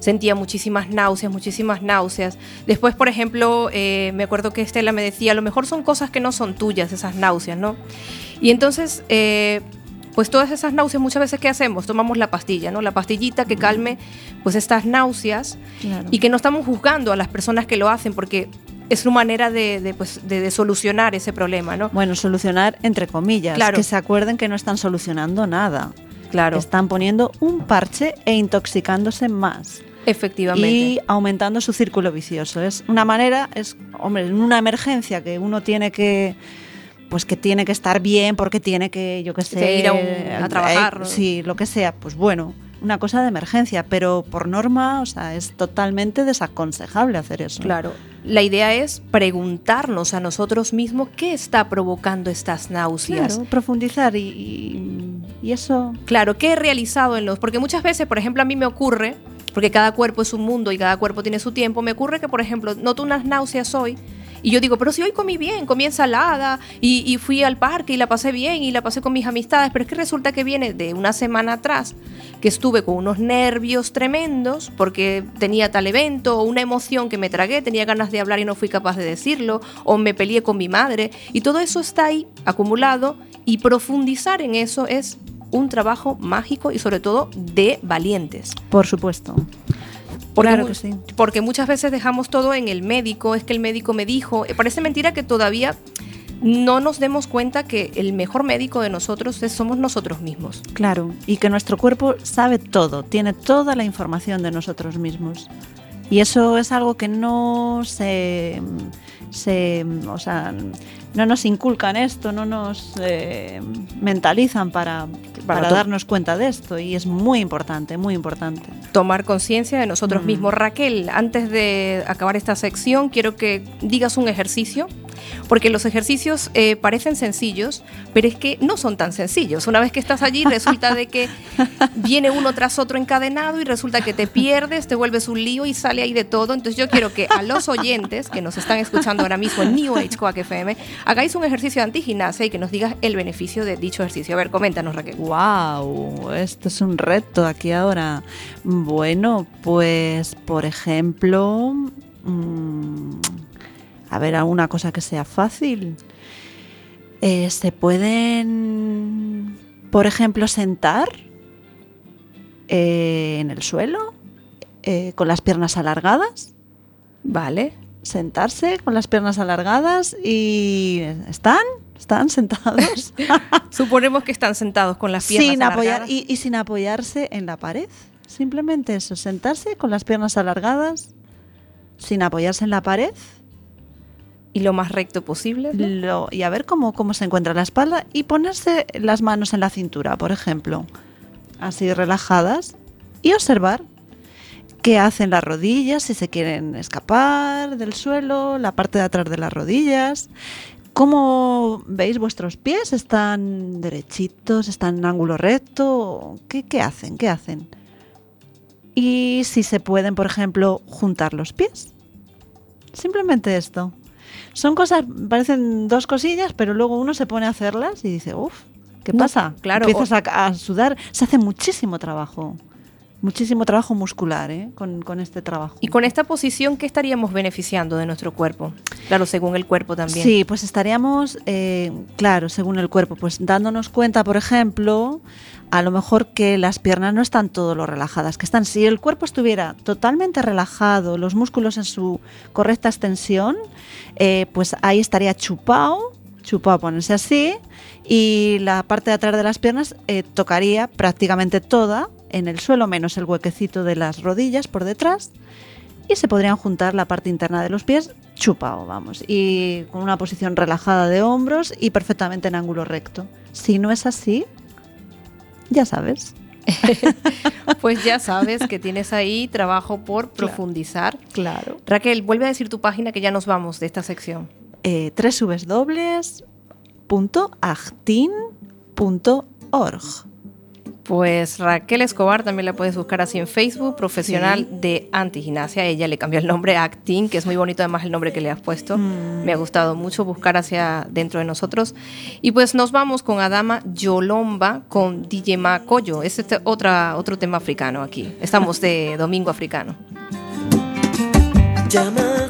Speaker 1: Sentía muchísimas náuseas, muchísimas náuseas. Después, por ejemplo, eh, me acuerdo que Estela me decía, a lo mejor son cosas que no son tuyas, esas náuseas, ¿no? Y entonces, eh, pues todas esas náuseas, muchas veces, ¿qué hacemos? Tomamos la pastilla, ¿no? La pastillita que calme, pues estas náuseas
Speaker 3: Claro.
Speaker 1: y que no estamos juzgando a las personas que lo hacen porque es una manera de, de, pues, de- de solucionar ese problema, ¿no?
Speaker 3: Bueno, solucionar entre comillas.
Speaker 1: Claro.
Speaker 3: Que se acuerden que no están solucionando nada.
Speaker 1: Claro,
Speaker 3: Están poniendo un parche e intoxicándose más.
Speaker 1: efectivamente.
Speaker 3: Y aumentando su círculo vicioso. Es una manera, es, hombre, en una emergencia que uno tiene que pues que tiene que estar bien porque tiene que, yo qué sé,
Speaker 1: Que ir a un- a trabajar,
Speaker 3: eh, sí, lo que sea, pues bueno, una cosa de emergencia, pero por norma, o sea, es totalmente desaconsejable hacer eso.
Speaker 1: Claro, la idea es preguntarnos a nosotros mismos qué está provocando estas náuseas.
Speaker 3: Claro, profundizar y- y eso
Speaker 1: Claro, ¿qué he realizado en los? Porque muchas veces, por ejemplo, a mí me ocurre, porque cada cuerpo es un mundo y cada cuerpo tiene su tiempo, me ocurre que, por ejemplo, noto unas náuseas hoy y yo digo, pero si hoy comí bien, comí ensalada y, y fui al parque y la pasé bien y la pasé con mis amistades, pero es que resulta que viene de una semana atrás que estuve con unos nervios tremendos porque tenía tal evento o una emoción que me tragué, tenía ganas de hablar y no fui capaz de decirlo, o me peleé con mi madre y todo eso está ahí acumulado y profundizar en eso es un trabajo mágico y sobre todo de valientes.
Speaker 3: Por supuesto.
Speaker 1: Porque
Speaker 3: claro que sí.
Speaker 1: Porque muchas veces dejamos todo en el médico, es que el médico me dijo, Eh, parece mentira que todavía no nos demos cuenta que el mejor médico de nosotros es- somos nosotros mismos.
Speaker 3: Claro, y que nuestro cuerpo sabe todo, tiene toda la información de nosotros mismos. Y eso es algo que no se, se o sea, no nos inculcan esto, no nos eh, mentalizan para, para darnos cuenta de esto. Y es muy importante, muy importante.
Speaker 1: Tomar conciencia de nosotros
Speaker 3: Mm.
Speaker 1: mismos. Raquel, antes de acabar esta sección, quiero que digas un ejercicio, porque los ejercicios eh, parecen sencillos, pero es que no son tan sencillos. Una vez que estás allí, resulta de que <laughs> viene uno tras otro encadenado y resulta que te pierdes, te vuelves un lío y sale ahí de todo. Entonces yo quiero que a los oyentes que nos están escuchando ahora mismo en New Age Quack FM, hagáis un ejercicio de antigimnasia y que nos digas el beneficio de dicho ejercicio. A ver, coméntanos, Raquel.
Speaker 3: ¡Wow! Esto es un reto aquí ahora. Bueno, pues por ejemplo, mm, a ver, alguna cosa que sea fácil. Eh, Se pueden, por ejemplo, sentar eh, en el suelo eh, con las piernas alargadas.
Speaker 1: Vale.
Speaker 3: Sentarse con las piernas alargadas y están, ¿Están sentados? <laughs>
Speaker 1: Suponemos que están sentados con las piernas
Speaker 3: sin apoyar
Speaker 1: alargadas.
Speaker 3: y, y sin apoyarse en la pared. Simplemente eso, sentarse con las piernas alargadas, sin apoyarse en la pared
Speaker 1: Y lo más recto posible.
Speaker 3: y a ver cómo, cómo se encuentra la espalda y ponerse las manos en la cintura, por ejemplo, así relajadas y observar qué hacen las rodillas, si se quieren escapar del suelo, la parte de atrás de las rodillas. ¿Cómo veis vuestros pies? ¿Están derechitos? ¿Están en ángulo recto? ¿Qué, qué hacen? ¿Qué hacen? Y si se pueden, por ejemplo, juntar los pies. Simplemente esto. Son cosas, parecen dos cosillas, pero luego uno se pone a hacerlas y dice, uff, ¿qué
Speaker 1: No,
Speaker 3: pasa?
Speaker 1: claro,
Speaker 3: Empiezas a, a sudar. Se hace muchísimo trabajo. Muchísimo trabajo muscular ¿eh? con, con este trabajo.
Speaker 1: Y con esta posición, ¿qué estaríamos beneficiando de nuestro cuerpo? Claro, según el cuerpo también.
Speaker 3: Sí, pues estaríamos, eh, claro, según el cuerpo, pues dándonos cuenta, por ejemplo, a lo mejor que las piernas no están todo lo relajadas, que están, si el cuerpo estuviera totalmente relajado, los músculos en su correcta extensión, eh, pues ahí estaría chupado, chupado ponerse así, y la parte de atrás de las piernas eh, tocaría prácticamente toda en el suelo, menos el huequecito de las rodillas por detrás, y se podrían juntar la parte interna de los pies chupado, vamos, y con una posición relajada de hombros y perfectamente en ángulo recto. Si no es así, ya sabes. <laughs>
Speaker 1: Pues ya sabes que tienes ahí trabajo por profundizar.
Speaker 3: Claro.
Speaker 1: Raquel, vuelve a decir tu página que ya nos vamos de esta sección.
Speaker 3: Eh, www.actin.org.
Speaker 1: Pues Raquel Escobar también la puedes buscar así en Facebook, profesional de antigimnasia. Ella le cambió el nombre a Actin, que es muy bonito además el nombre que le has puesto.
Speaker 3: Mm.
Speaker 1: Me ha gustado mucho buscar hacia dentro de nosotros. Y pues nos vamos con Adama Yolomba con DJ Macoyo. Es este otra, otro tema africano aquí. Estamos de Domingo Africano.
Speaker 8: Jamaica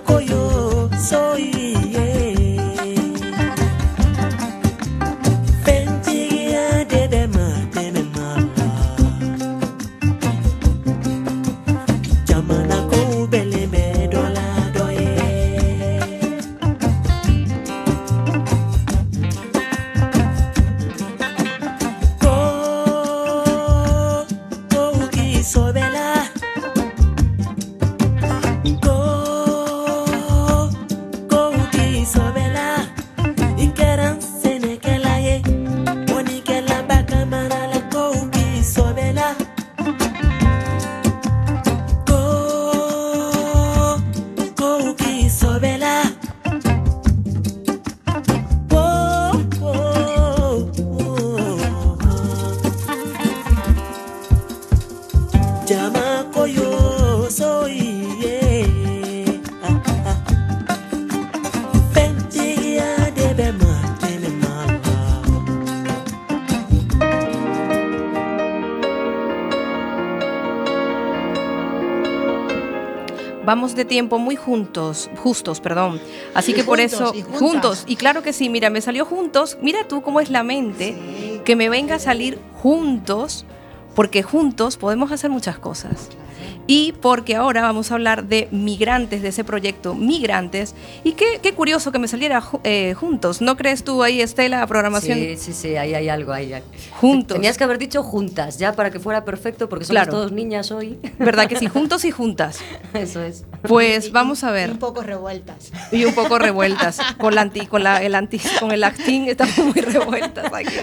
Speaker 1: Vamos de tiempo muy juntos, justos, perdón. Así que por eso,
Speaker 5: y
Speaker 1: juntos. Y claro que sí, mira, me salió juntos. Mira tú cómo es la mente, que me venga a salir juntos, porque juntos podemos hacer muchas cosas. Y porque ahora vamos a hablar de migrantes, de ese proyecto Migrantes. Y qué, qué curioso que me saliera eh, juntos. ¿No crees tú ahí, Estela, la programación?
Speaker 4: Sí, sí, sí, ahí hay algo, ahí hay.
Speaker 1: Juntos.
Speaker 4: Tenías que haber dicho juntas, ya para que fuera perfecto, porque somos
Speaker 1: Claro.
Speaker 4: todos niñas hoy.
Speaker 1: ¿Verdad que sí? <laughs> Juntos y juntas.
Speaker 4: Eso es.
Speaker 1: Pues vamos a
Speaker 5: Y
Speaker 1: ver.
Speaker 5: un poco revueltas.
Speaker 1: y un poco revueltas. Con, la anti, con, la, el anti, con el actín estamos muy revueltas aquí.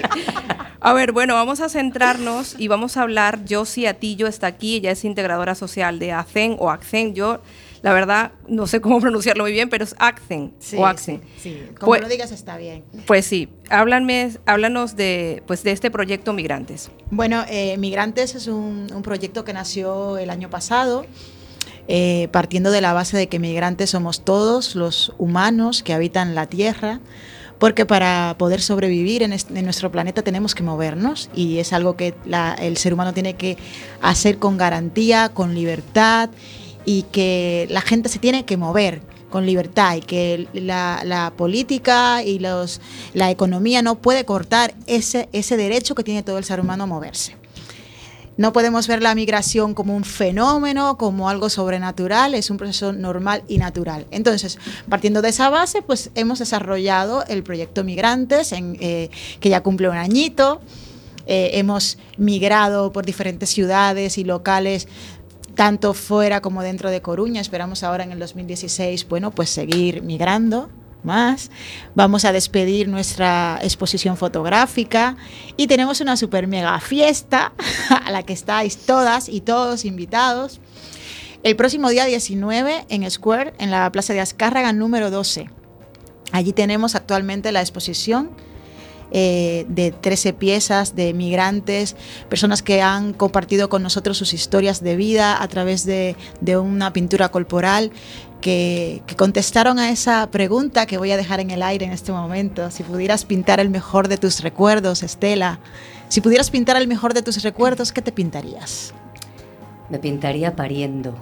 Speaker 1: A ver, bueno, vamos a centrarnos y vamos a hablar. Josie Atillo está aquí, ella es integradora social de ACEN o ACCEN. Yo, la verdad, no sé cómo <laughs> pronunciarlo muy bien, pero es ACCEN o ACCEN.
Speaker 5: Sí, sí. Como
Speaker 1: Pues-
Speaker 5: lo digas está bien.
Speaker 1: Pues sí, háblanme, háblanos de, pues, de este proyecto Migrantes.
Speaker 5: Bueno, eh, Migrantes es un, un proyecto que nació el año pasado, eh, partiendo de la base de que migrantes somos todos los humanos que habitan la Tierra, porque para poder sobrevivir en, este- nuestro planeta tenemos que movernos y es algo que la- el ser humano tiene que hacer con garantía, con libertad y que la gente se tiene que mover con libertad y que la, la política y los, la economía no puede cortar ese, ese derecho que tiene todo el ser humano a moverse. No podemos ver la migración como un fenómeno, como algo sobrenatural, es un proceso normal y natural. Entonces, partiendo de esa base, pues hemos desarrollado el proyecto Migrantes, eh, que ya cumple un añito. Eh, hemos migrado por diferentes ciudades y locales tanto fuera como dentro de Coruña. Esperamos ahora en el 2016, bueno, pues seguir migrando más. Vamos a despedir nuestra exposición fotográfica y tenemos una super mega fiesta <laughs> a la que estáis todas y todos invitados. El próximo día 19 en Square, en la Plaza de Azcárraga número 12. Allí tenemos actualmente la exposición eh, de 13 piezas de migrantes, personas que han compartido con nosotros sus historias de vida a través de, de una pintura corporal. Que, que contestaron a esa pregunta que voy a dejar en el aire en este momento. Si pudieras pintar el mejor de tus recuerdos, Estela, si pudieras pintar el mejor de tus recuerdos, ¿qué te pintarías?
Speaker 4: Me pintaría pariendo.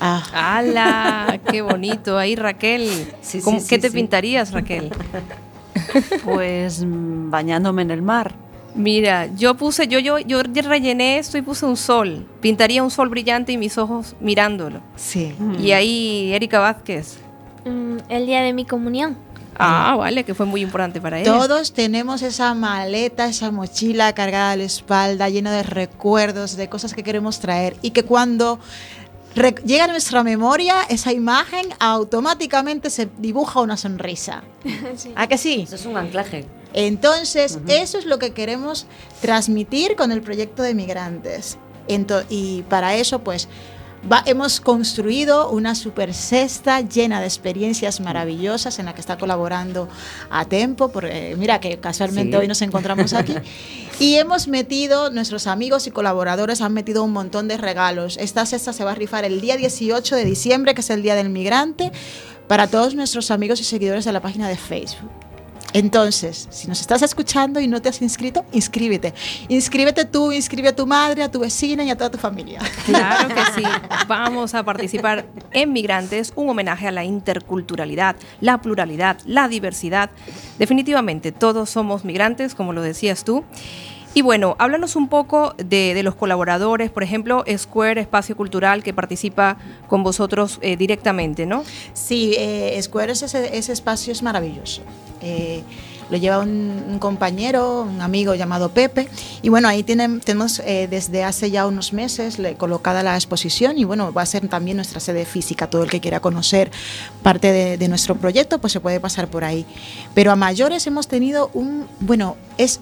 Speaker 5: Ah,
Speaker 1: ¡Hala! ¡Qué bonito! Ahí, Raquel.
Speaker 4: Sí,
Speaker 1: ¿Cómo-
Speaker 4: sí,
Speaker 1: ¿Qué
Speaker 4: sí,
Speaker 1: te
Speaker 4: sí.
Speaker 1: pintarías, Raquel? <laughs>
Speaker 3: Pues mm, bañándome en el mar.
Speaker 1: Mira, yo puse, yo, yo, yo rellené esto y puse un sol. Pintaría un sol brillante y mis ojos mirándolo.
Speaker 5: sí.
Speaker 1: Y ahí, Erika Vázquez.
Speaker 2: Mm, el día de mi comunión.
Speaker 1: Ah, vale, que fue muy importante para ella.
Speaker 5: Todos tenemos esa maleta, esa mochila cargada a la espalda, llena de recuerdos, de cosas que queremos traer y que cuando llega a nuestra memoria esa imagen, automáticamente se dibuja una sonrisa. <laughs> ¿A que sí?
Speaker 4: Eso es un anclaje.
Speaker 5: Entonces, eso es lo que queremos transmitir con el proyecto de migrantes. Ento- y para eso, pues, va- hemos construido una super cesta llena de experiencias maravillosas en la que está colaborando a Tempo, porque mira que casualmente
Speaker 4: Sí.
Speaker 5: hoy nos encontramos aquí. <laughs> Y hemos metido, nuestros amigos y colaboradores han metido un montón de regalos. Esta cesta se va a rifar el día 18 de diciembre, que es el Día del Migrante, para todos nuestros amigos y seguidores de la página de Facebook. Entonces, si nos estás escuchando y no te has inscrito, inscríbete. Inscríbete tú, inscribe a tu madre, a tu vecina y a toda tu familia.
Speaker 1: Claro que sí. Vamos a participar en Migrantes, un homenaje a la interculturalidad, la pluralidad, la diversidad. Definitivamente, todos somos migrantes, como lo decías tú. Y bueno, háblanos un poco de, los colaboradores, por ejemplo, Square Espacio Cultural, que participa con vosotros eh, directamente, ¿no?
Speaker 5: Sí, eh, Square es ese, ese espacio es maravilloso. Eh, lo lleva un, compañero, un amigo llamado Pepe. Y bueno, ahí tienen, tenemos eh, desde hace ya unos meses colocada la exposición y bueno, va a ser también nuestra sede física. Todo el que quiera conocer parte de, nuestro proyecto, pues se puede pasar por ahí. Pero a mayores hemos tenido un, bueno, es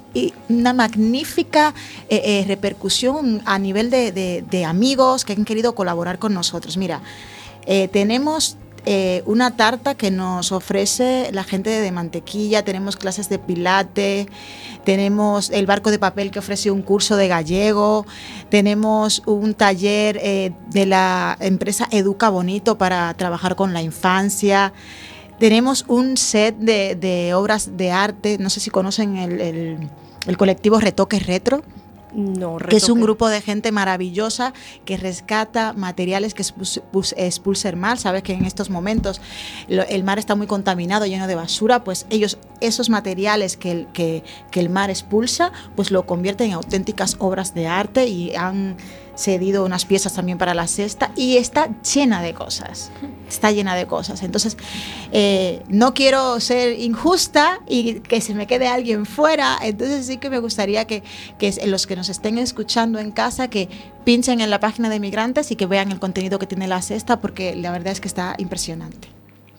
Speaker 5: una magnífica eh, eh, repercusión a nivel de, amigos que han querido colaborar con nosotros. Mira, tenemos eh, una tarta que nos ofrece la gente de Mantequilla, tenemos clases de pilate, tenemos el barco de papel que ofrece un curso de gallego, tenemos un taller eh, de la empresa Educa Bonito para trabajar con la infancia. Tenemos un set de, obras de arte, no sé si conocen el, el- el colectivo Retoques Retro
Speaker 1: No,
Speaker 5: que es un grupo de gente maravillosa que rescata materiales que expulsa el mar. Sabes que en estos momentos el mar está muy contaminado, lleno de basura, pues ellos esos materiales que el, que, que el mar expulsa, pues lo convierten en auténticas obras de arte y han cedido unas piezas también para la cesta y está llena de cosas. Está llena de cosas. Entonces, eh, no quiero ser injusta y que se me quede alguien fuera. Entonces sí que me gustaría que, que los que nos estén escuchando en casa, que pinchen en la página de Migrantes y que vean el contenido que tiene la cesta, porque la verdad es que está impresionante.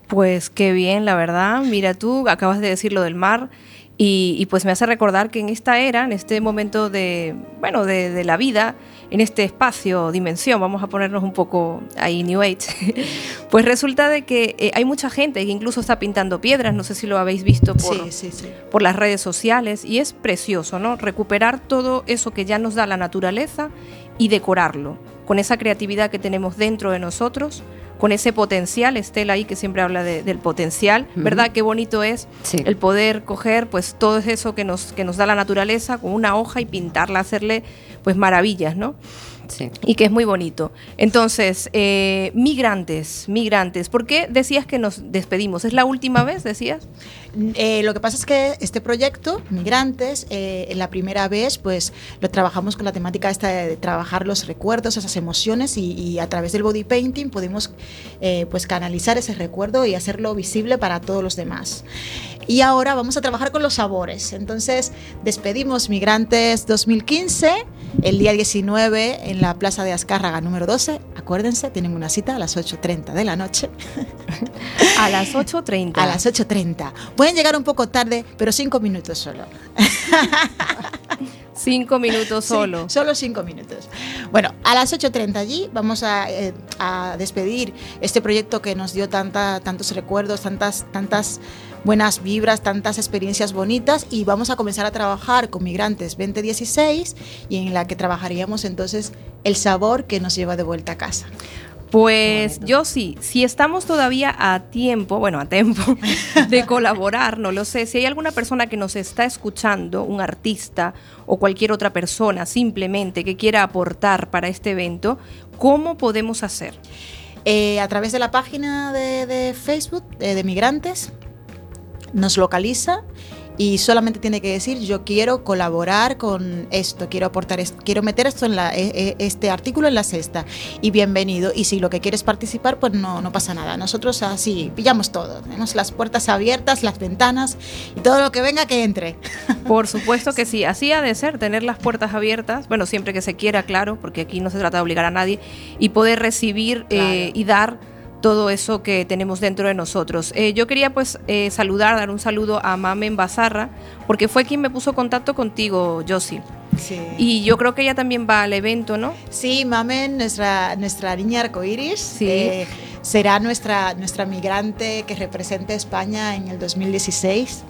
Speaker 1: Pues qué bien, la verdad. Mira tú, acabas de decir lo del mar y, y pues me hace recordar que en esta era, en este momento de, bueno, de, de la vida, en este espacio, dimensión, vamos a ponernos un poco ahí New Age, <laughs> pues resulta de que eh, hay mucha gente que incluso está pintando piedras, no sé si lo habéis visto por,
Speaker 5: Sí, sí, sí.
Speaker 1: por las redes sociales y es precioso, ¿no? Recuperar todo eso que ya nos da la naturaleza y decorarlo con esa creatividad que tenemos dentro de nosotros, con ese potencial, Estela ahí que siempre habla de- del potencial, ¿verdad? Qué bonito es
Speaker 4: Sí.
Speaker 1: el poder coger pues todo eso que nos, que nos da la naturaleza con una hoja y pintarla, hacerle pues maravillas, ¿no?
Speaker 4: Sí.
Speaker 1: y que es muy bonito. Entonces, eh, migrantes, migrantes, ¿por qué decías que nos despedimos? ¿Es la última vez, decías?
Speaker 5: Eh, lo que pasa es que este proyecto, Migrantes, eh, en la primera vez, pues lo trabajamos con la temática esta de trabajar los recuerdos, esas emociones y, y a través del body painting pudimos eh, pues canalizar ese recuerdo y hacerlo visible para todos los demás. Y ahora vamos a trabajar con los sabores. Entonces, despedimos Migrantes 2015 el día 19 en la Plaza de Azcárraga número 12. Acuérdense, tienen una cita a las 8.30 de la noche. <laughs>
Speaker 1: A las 8.30.
Speaker 5: A las 8.30. Pueden llegar un poco tarde, pero cinco minutos solo. <laughs>
Speaker 1: Cinco minutos
Speaker 5: Sí,
Speaker 1: solo.
Speaker 5: solo cinco minutos. Bueno, a las 8.30 allí vamos a, eh, a despedir este proyecto que nos dio tanta, tantos recuerdos, tantas, tantas buenas vibras, tantas experiencias bonitas y vamos a comenzar a trabajar con Migrantes 2016 y en la que trabajaríamos entonces el sabor que nos lleva de vuelta a casa.
Speaker 1: Pues yo sí, si estamos todavía a tiempo, bueno, a tiempo <laughs> de colaborar, no lo sé, si hay alguna persona que nos está escuchando, un artista o cualquier otra persona simplemente que quiera aportar para este evento, ¿cómo podemos hacer?
Speaker 5: Eh, a través de la página de, de Facebook eh, de Migrantes nos localiza y solamente tiene que decir yo quiero colaborar con esto, quiero aportar esto, quiero meter esto en la, eh, eh, este artículo en la cesta y bienvenido. Y si lo que quieres participar, pues no, no pasa nada. Nosotros así pillamos todo, tenemos las puertas abiertas, las ventanas y todo lo que venga que entre. <laughs>
Speaker 1: Por supuesto que sí, así ha de ser, tener las puertas abiertas, bueno, siempre que se quiera, claro, porque aquí no se trata de obligar a nadie, y poder recibir eh, y dar todo eso que tenemos dentro de nosotros. Eh, yo quería pues eh, saludar, dar un saludo a Mamen Bazarra, porque fue quien me puso contacto contigo, Josie.
Speaker 5: Sí.
Speaker 1: Y yo creo que ella también va al evento, ¿no?
Speaker 5: Sí, Mamen, nuestra, nuestra niña arcoíris,
Speaker 1: Sí.
Speaker 5: eh, será nuestra, nuestra migrante que represente a España en el 2016.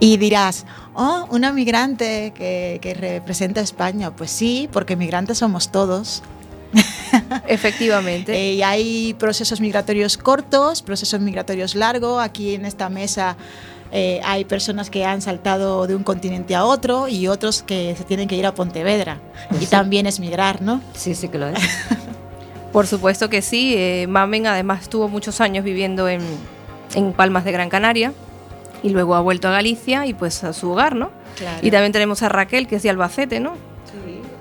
Speaker 5: Y dirás, oh, una migrante que, que representa a España. Pues sí, porque migrantes somos todos. <laughs>
Speaker 1: Efectivamente.
Speaker 5: Eh, y hay procesos migratorios cortos, procesos migratorios largos. Aquí en esta mesa eh, hay personas que han saltado de un continente a otro y otros que se tienen que ir a Pontevedra. Y también es migrar, ¿no?
Speaker 4: Sí, sí que lo es. <laughs>
Speaker 1: Por supuesto que sí. eh, Mamen además estuvo muchos años viviendo en, en Palmas de Gran Canaria y luego ha vuelto a Galicia y pues a su hogar, ¿no?
Speaker 5: Claro.
Speaker 1: Y también tenemos a Raquel, que es de Albacete, ¿no?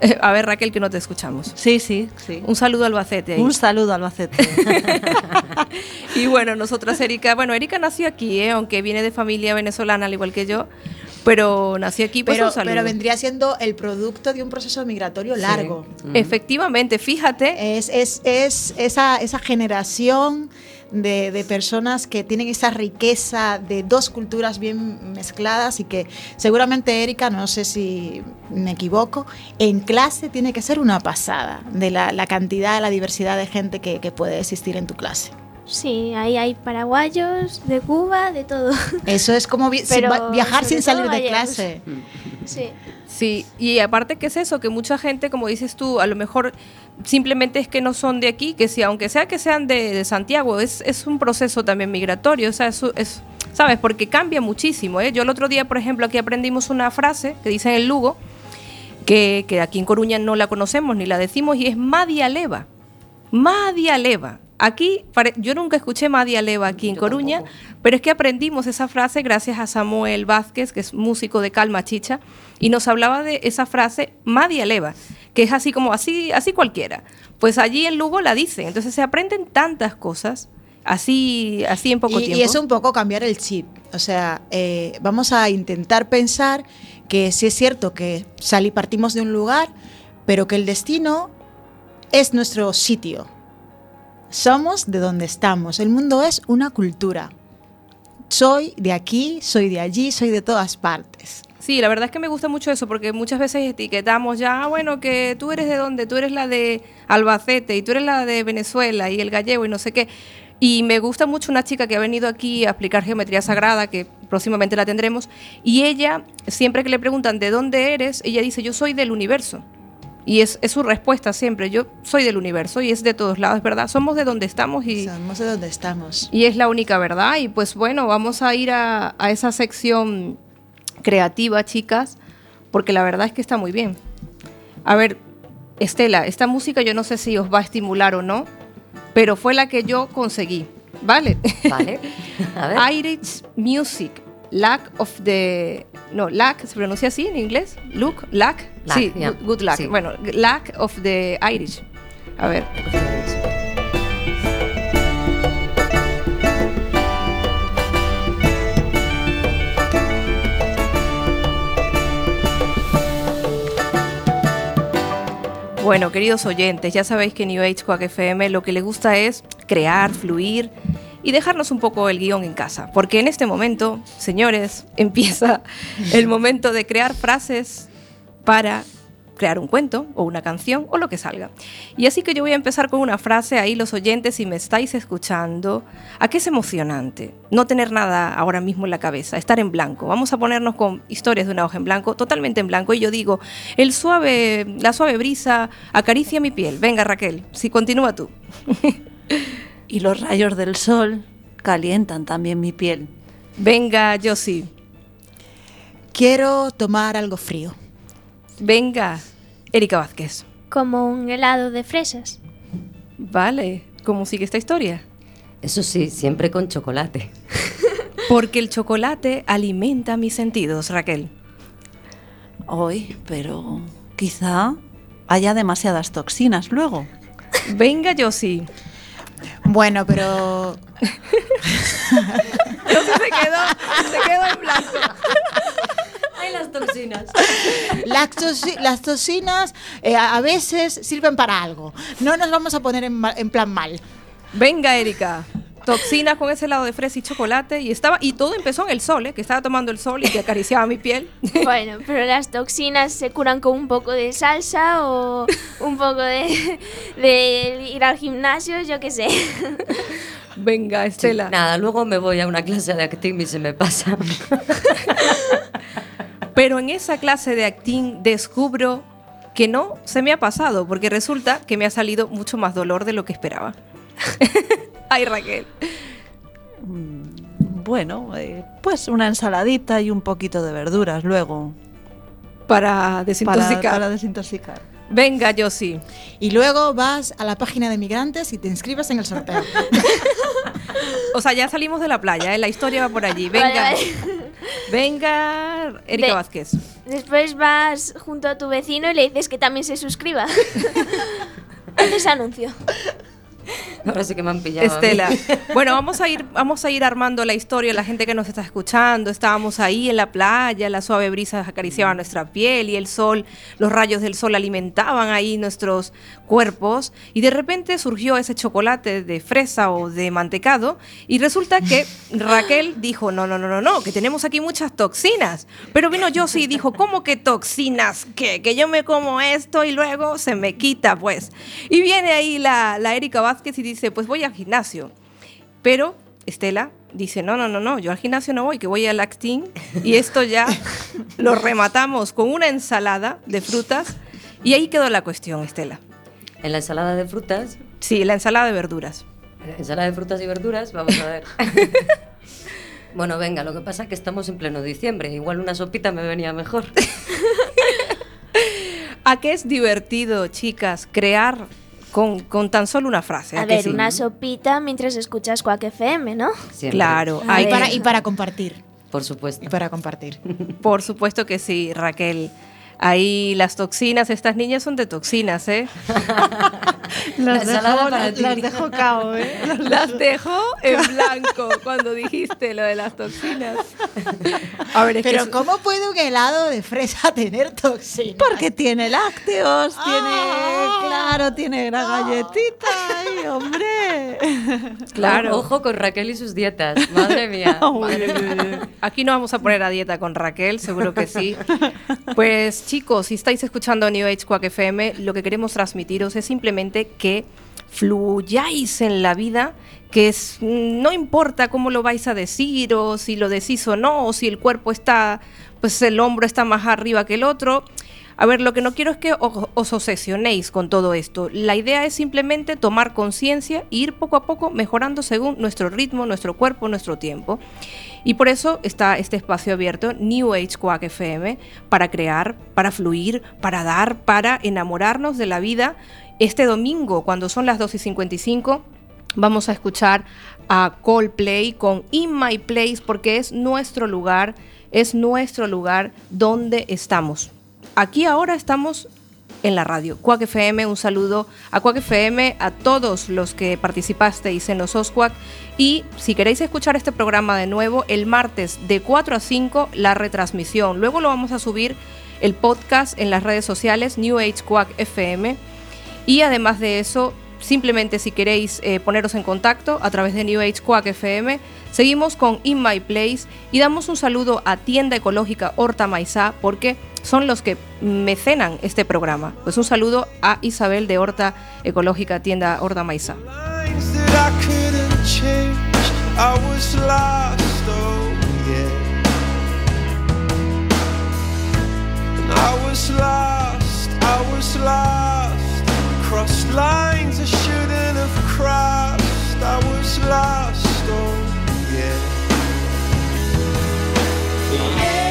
Speaker 1: <laughs> A ver, Raquel, que no te escuchamos.
Speaker 3: Sí, sí, sí.
Speaker 1: Un saludo a Albacete. ahí.
Speaker 3: Un saludo, Albacete. <laughs>
Speaker 1: Y bueno, nosotras, Erika, bueno, Erika nació aquí, ¿eh? aunque viene de familia venezolana, al igual que yo, pero nació aquí, pues
Speaker 5: pero,
Speaker 1: un saludo.
Speaker 5: pero vendría siendo el producto de un proceso migratorio largo.
Speaker 1: Efectivamente, fíjate,
Speaker 5: Es, es, es esa, esa generación de, de personas que tienen esa riqueza de dos culturas bien mezcladas y que seguramente Erika, no sé si me equivoco, en clase tiene que ser una pasada de la, la cantidad, la diversidad de gente que, que puede existir en tu clase.
Speaker 2: Sí, ahí hay paraguayos, de Cuba, de todo.
Speaker 5: Eso es como vi-
Speaker 2: Pero
Speaker 5: va- viajar sin salir de clase.
Speaker 2: Sí.
Speaker 1: Sí, y aparte que es eso, que mucha gente, como dices tú, a lo mejor simplemente es que no son de aquí, que si aunque sea que sean de, Santiago, es, es un proceso también migratorio, o sea, eso es, ¿sabes? Porque cambia muchísimo, ¿eh? Yo el otro día, por ejemplo, aquí aprendimos una frase que dice en el Lugo, que, que aquí en Coruña no la conocemos ni la decimos, y es Madia Leva. Madia Leva. Aquí, yo nunca escuché Madia Leva aquí en Coruña, pero es que aprendimos esa frase gracias a Samuel Vázquez, que es músico de Calma Chicha, y nos hablaba de esa frase Madia Leva, que es así como así, así cualquiera. Pues allí en Lugo la dicen, entonces se aprenden tantas cosas así, así en poco
Speaker 5: y,
Speaker 1: tiempo.
Speaker 5: y es un poco cambiar el chip. O sea, eh, vamos a intentar pensar que sí es cierto que salí, partimos de un lugar, pero que el destino es nuestro sitio. Somos de donde estamos. El mundo es una cultura. Soy de aquí, soy de allí, soy de todas partes.
Speaker 1: Sí, la verdad es que me gusta mucho eso porque muchas veces etiquetamos ya, ah, bueno, que tú eres de dónde, tú eres la de Albacete y tú eres la de Venezuela y el gallego y no sé qué. Y me gusta mucho una chica que ha venido aquí a explicar geometría sagrada, que próximamente la tendremos, y ella, siempre que le preguntan de dónde eres, ella dice, yo soy del universo. Y es, es su respuesta siempre, yo soy del universo y es de todos lados, ¿verdad? Somos de donde estamos y...
Speaker 5: Somos de donde estamos.
Speaker 1: Y es la única verdad. Y pues bueno, vamos a ir a, a esa sección creativa, chicas, porque la verdad es que está muy bien. A ver, Estela, esta música yo no sé si os va a estimular o no, pero fue la que yo conseguí, ¿vale?
Speaker 4: Vale. <laughs> A ver.
Speaker 1: Irish Music, Lack of the... No, Lack, ¿se pronuncia así en inglés? Look, Lack.
Speaker 4: Lack,
Speaker 1: sí,
Speaker 4: yeah.
Speaker 1: good, luck.
Speaker 4: Sí.
Speaker 1: Bueno, Lack of the Irish. A ver. Bueno, queridos oyentes, ya sabéis que New Age Quack FM lo que le gusta es crear, fluir y dejarnos un poco el guion en casa. Porque en este momento, señores, <laughs> empieza el momento de crear frases para crear un cuento o una canción o lo que salga. Y así que yo voy a empezar con una frase ahí los oyentes si me estáis escuchando, a que es emocionante no tener nada ahora mismo en la cabeza, estar en blanco. Vamos a ponernos con historias de una hoja en blanco, totalmente en blanco y yo digo, el suave la suave brisa acaricia mi piel. Venga, Raquel, si continúa tú. <laughs>
Speaker 3: Y los rayos del sol calientan también mi piel.
Speaker 1: Venga, yo sí.
Speaker 5: Quiero tomar algo frío.
Speaker 1: Venga, Erika Vázquez.
Speaker 2: Como un helado de fresas.
Speaker 1: Vale, ¿cómo sigue esta historia?
Speaker 4: Eso sí, siempre con chocolate. <laughs>
Speaker 1: Porque el chocolate alimenta mis sentidos, Raquel.
Speaker 3: Hoy, pero quizá haya demasiadas toxinas luego.
Speaker 1: Venga, yo sí.
Speaker 5: Bueno, pero
Speaker 1: Entonces se quedó, se quedó en blanco.
Speaker 4: ¡Ay, las toxinas!
Speaker 5: las, toxi- las toxinas eh, a veces sirven para algo. No nos vamos a poner en, en plan mal.
Speaker 1: Venga, Erika. Toxinas con ese helado de fresa y chocolate. Y estaba y todo empezó en el sol, ¿eh? que estaba tomando el sol y que acariciaba mi piel. <laughs>
Speaker 2: Bueno, pero las toxinas se curan con un poco de salsa o un poco de, de ir al gimnasio, yo qué sé.
Speaker 1: Venga, Estela.
Speaker 4: Nada, luego me voy a una clase de acting y se me pasa.
Speaker 1: Pero en esa clase de acting descubro que no se me ha pasado, porque resulta que me ha salido mucho más dolor de lo que esperaba. Ay, Raquel.
Speaker 3: Bueno, eh, pues una ensaladita y un poquito de verduras luego.
Speaker 1: Para desintoxicar.
Speaker 3: para desintoxicar.
Speaker 1: Venga, yo sí.
Speaker 5: Y luego vas a la página de migrantes y te inscribes en el sorteo. <laughs>
Speaker 1: O sea, ya salimos de la playa, ¿eh? la historia va por allí.
Speaker 2: Vale,
Speaker 1: Venga,
Speaker 2: vale.
Speaker 1: venga, Erika
Speaker 2: Ve-
Speaker 1: Vázquez.
Speaker 2: Después vas junto a tu vecino y le dices que también se suscriba. <laughs> Haces anuncio. <laughs>
Speaker 4: Ahora sí que me han pillado.
Speaker 1: Estela. <laughs> Bueno, vamos a ir, vamos a ir armando la historia, la gente que nos está escuchando. Estábamos ahí en la playa, la suave brisa acariciaba nuestra piel y el sol, los rayos del sol alimentaban ahí nuestros cuerpos. Y de repente surgió ese chocolate de fresa o de mantecado. Y resulta que <laughs> Raquel dijo: No, no, no, no, no, que tenemos aquí muchas toxinas. Pero vino Josie y dijo: ¿Cómo que toxinas? ¿Qué? Que yo me como esto y luego se me quita, pues. Y viene ahí la, la Erika Vázquez y dice: Pues voy al gimnasio. Pero Estela dice, no, no, no, no, yo al gimnasio no voy, que voy al acting y esto ya <laughs> lo rematamos con una ensalada de frutas y ahí quedó la cuestión, Estela.
Speaker 4: En la ensalada de frutas,
Speaker 1: Sí, la ensalada de verduras.
Speaker 4: ensalada de frutas y verduras, vamos a ver. <laughs> bueno, venga, lo que pasa es que estamos en pleno diciembre. Igual una sopita me venía mejor. <laughs>
Speaker 1: ¿A qué es divertido, chicas, crear con, con tan solo una frase?
Speaker 2: A
Speaker 1: que
Speaker 2: ver,
Speaker 1: sí?
Speaker 2: una sopita mientras escuchas Quack FM, ¿no?
Speaker 4: Siempre.
Speaker 1: Claro,
Speaker 2: A
Speaker 1: hay
Speaker 5: y,
Speaker 2: ver.
Speaker 5: para, y para compartir.
Speaker 4: Por supuesto.
Speaker 5: Y para compartir.
Speaker 1: por supuesto que sí, Raquel. Ahí las toxinas, estas niñas son de toxinas, ¿eh? <laughs>
Speaker 4: La
Speaker 3: Las
Speaker 4: ensalada
Speaker 3: dejo, las dejo cao, ¿eh? <laughs>
Speaker 1: Las dejó en <laughs> blanco cuando dijiste lo de las toxinas. A ver, es que
Speaker 5: Pero ¿cómo puede un helado de fresa tener toxinas?
Speaker 3: Porque tiene lácteos, tiene,
Speaker 5: Ah.
Speaker 3: claro, tiene la galletita, ay, hombre.
Speaker 1: Claro.
Speaker 4: Ojo con Raquel y sus dietas. Madre mía. Madre mía.
Speaker 1: Aquí no vamos a poner a dieta con Raquel, seguro que sí. Pues chicos, si estáis escuchando New Age Quack FM, lo que queremos transmitiros es simplemente que fluyáis en la vida, que es, no importa cómo lo vais a decir o si lo decís o no, o si el cuerpo está, pues el hombro está más arriba que el otro. A ver, lo que no quiero es que os obsesionéis con todo esto. La idea es simplemente tomar conciencia e ir poco a poco mejorando según nuestro ritmo, nuestro cuerpo, nuestro tiempo. Y por eso está este espacio abierto, New Age Quack FM, para crear, para fluir, para dar, para enamorarnos de la vida. Este domingo, cuando son las 2 y 55, vamos a escuchar a Coldplay con In My Place porque es nuestro lugar, es nuestro lugar donde estamos. Aquí ahora estamos en la radio. Quack FM, un saludo a Quack FM, a todos los que participasteis en los OSQUAC. Y si queréis escuchar este programa de nuevo, el martes de 4 a 5, la retransmisión. Luego lo vamos a subir el podcast en las redes sociales, New Age Quack FM. Y además de eso, simplemente si queréis eh, poneros en contacto a través de New Age Quack FM, seguimos con In My Place y damos un saludo a Tienda Ecológica Horta Maizá porque son los que mecenan este programa. Pues un saludo a Isabel de Horta Ecológica Tienda Horta Maizá.
Speaker 6: crossed lines I shouldn't have crossed. I was lost, oh yeah. yeah.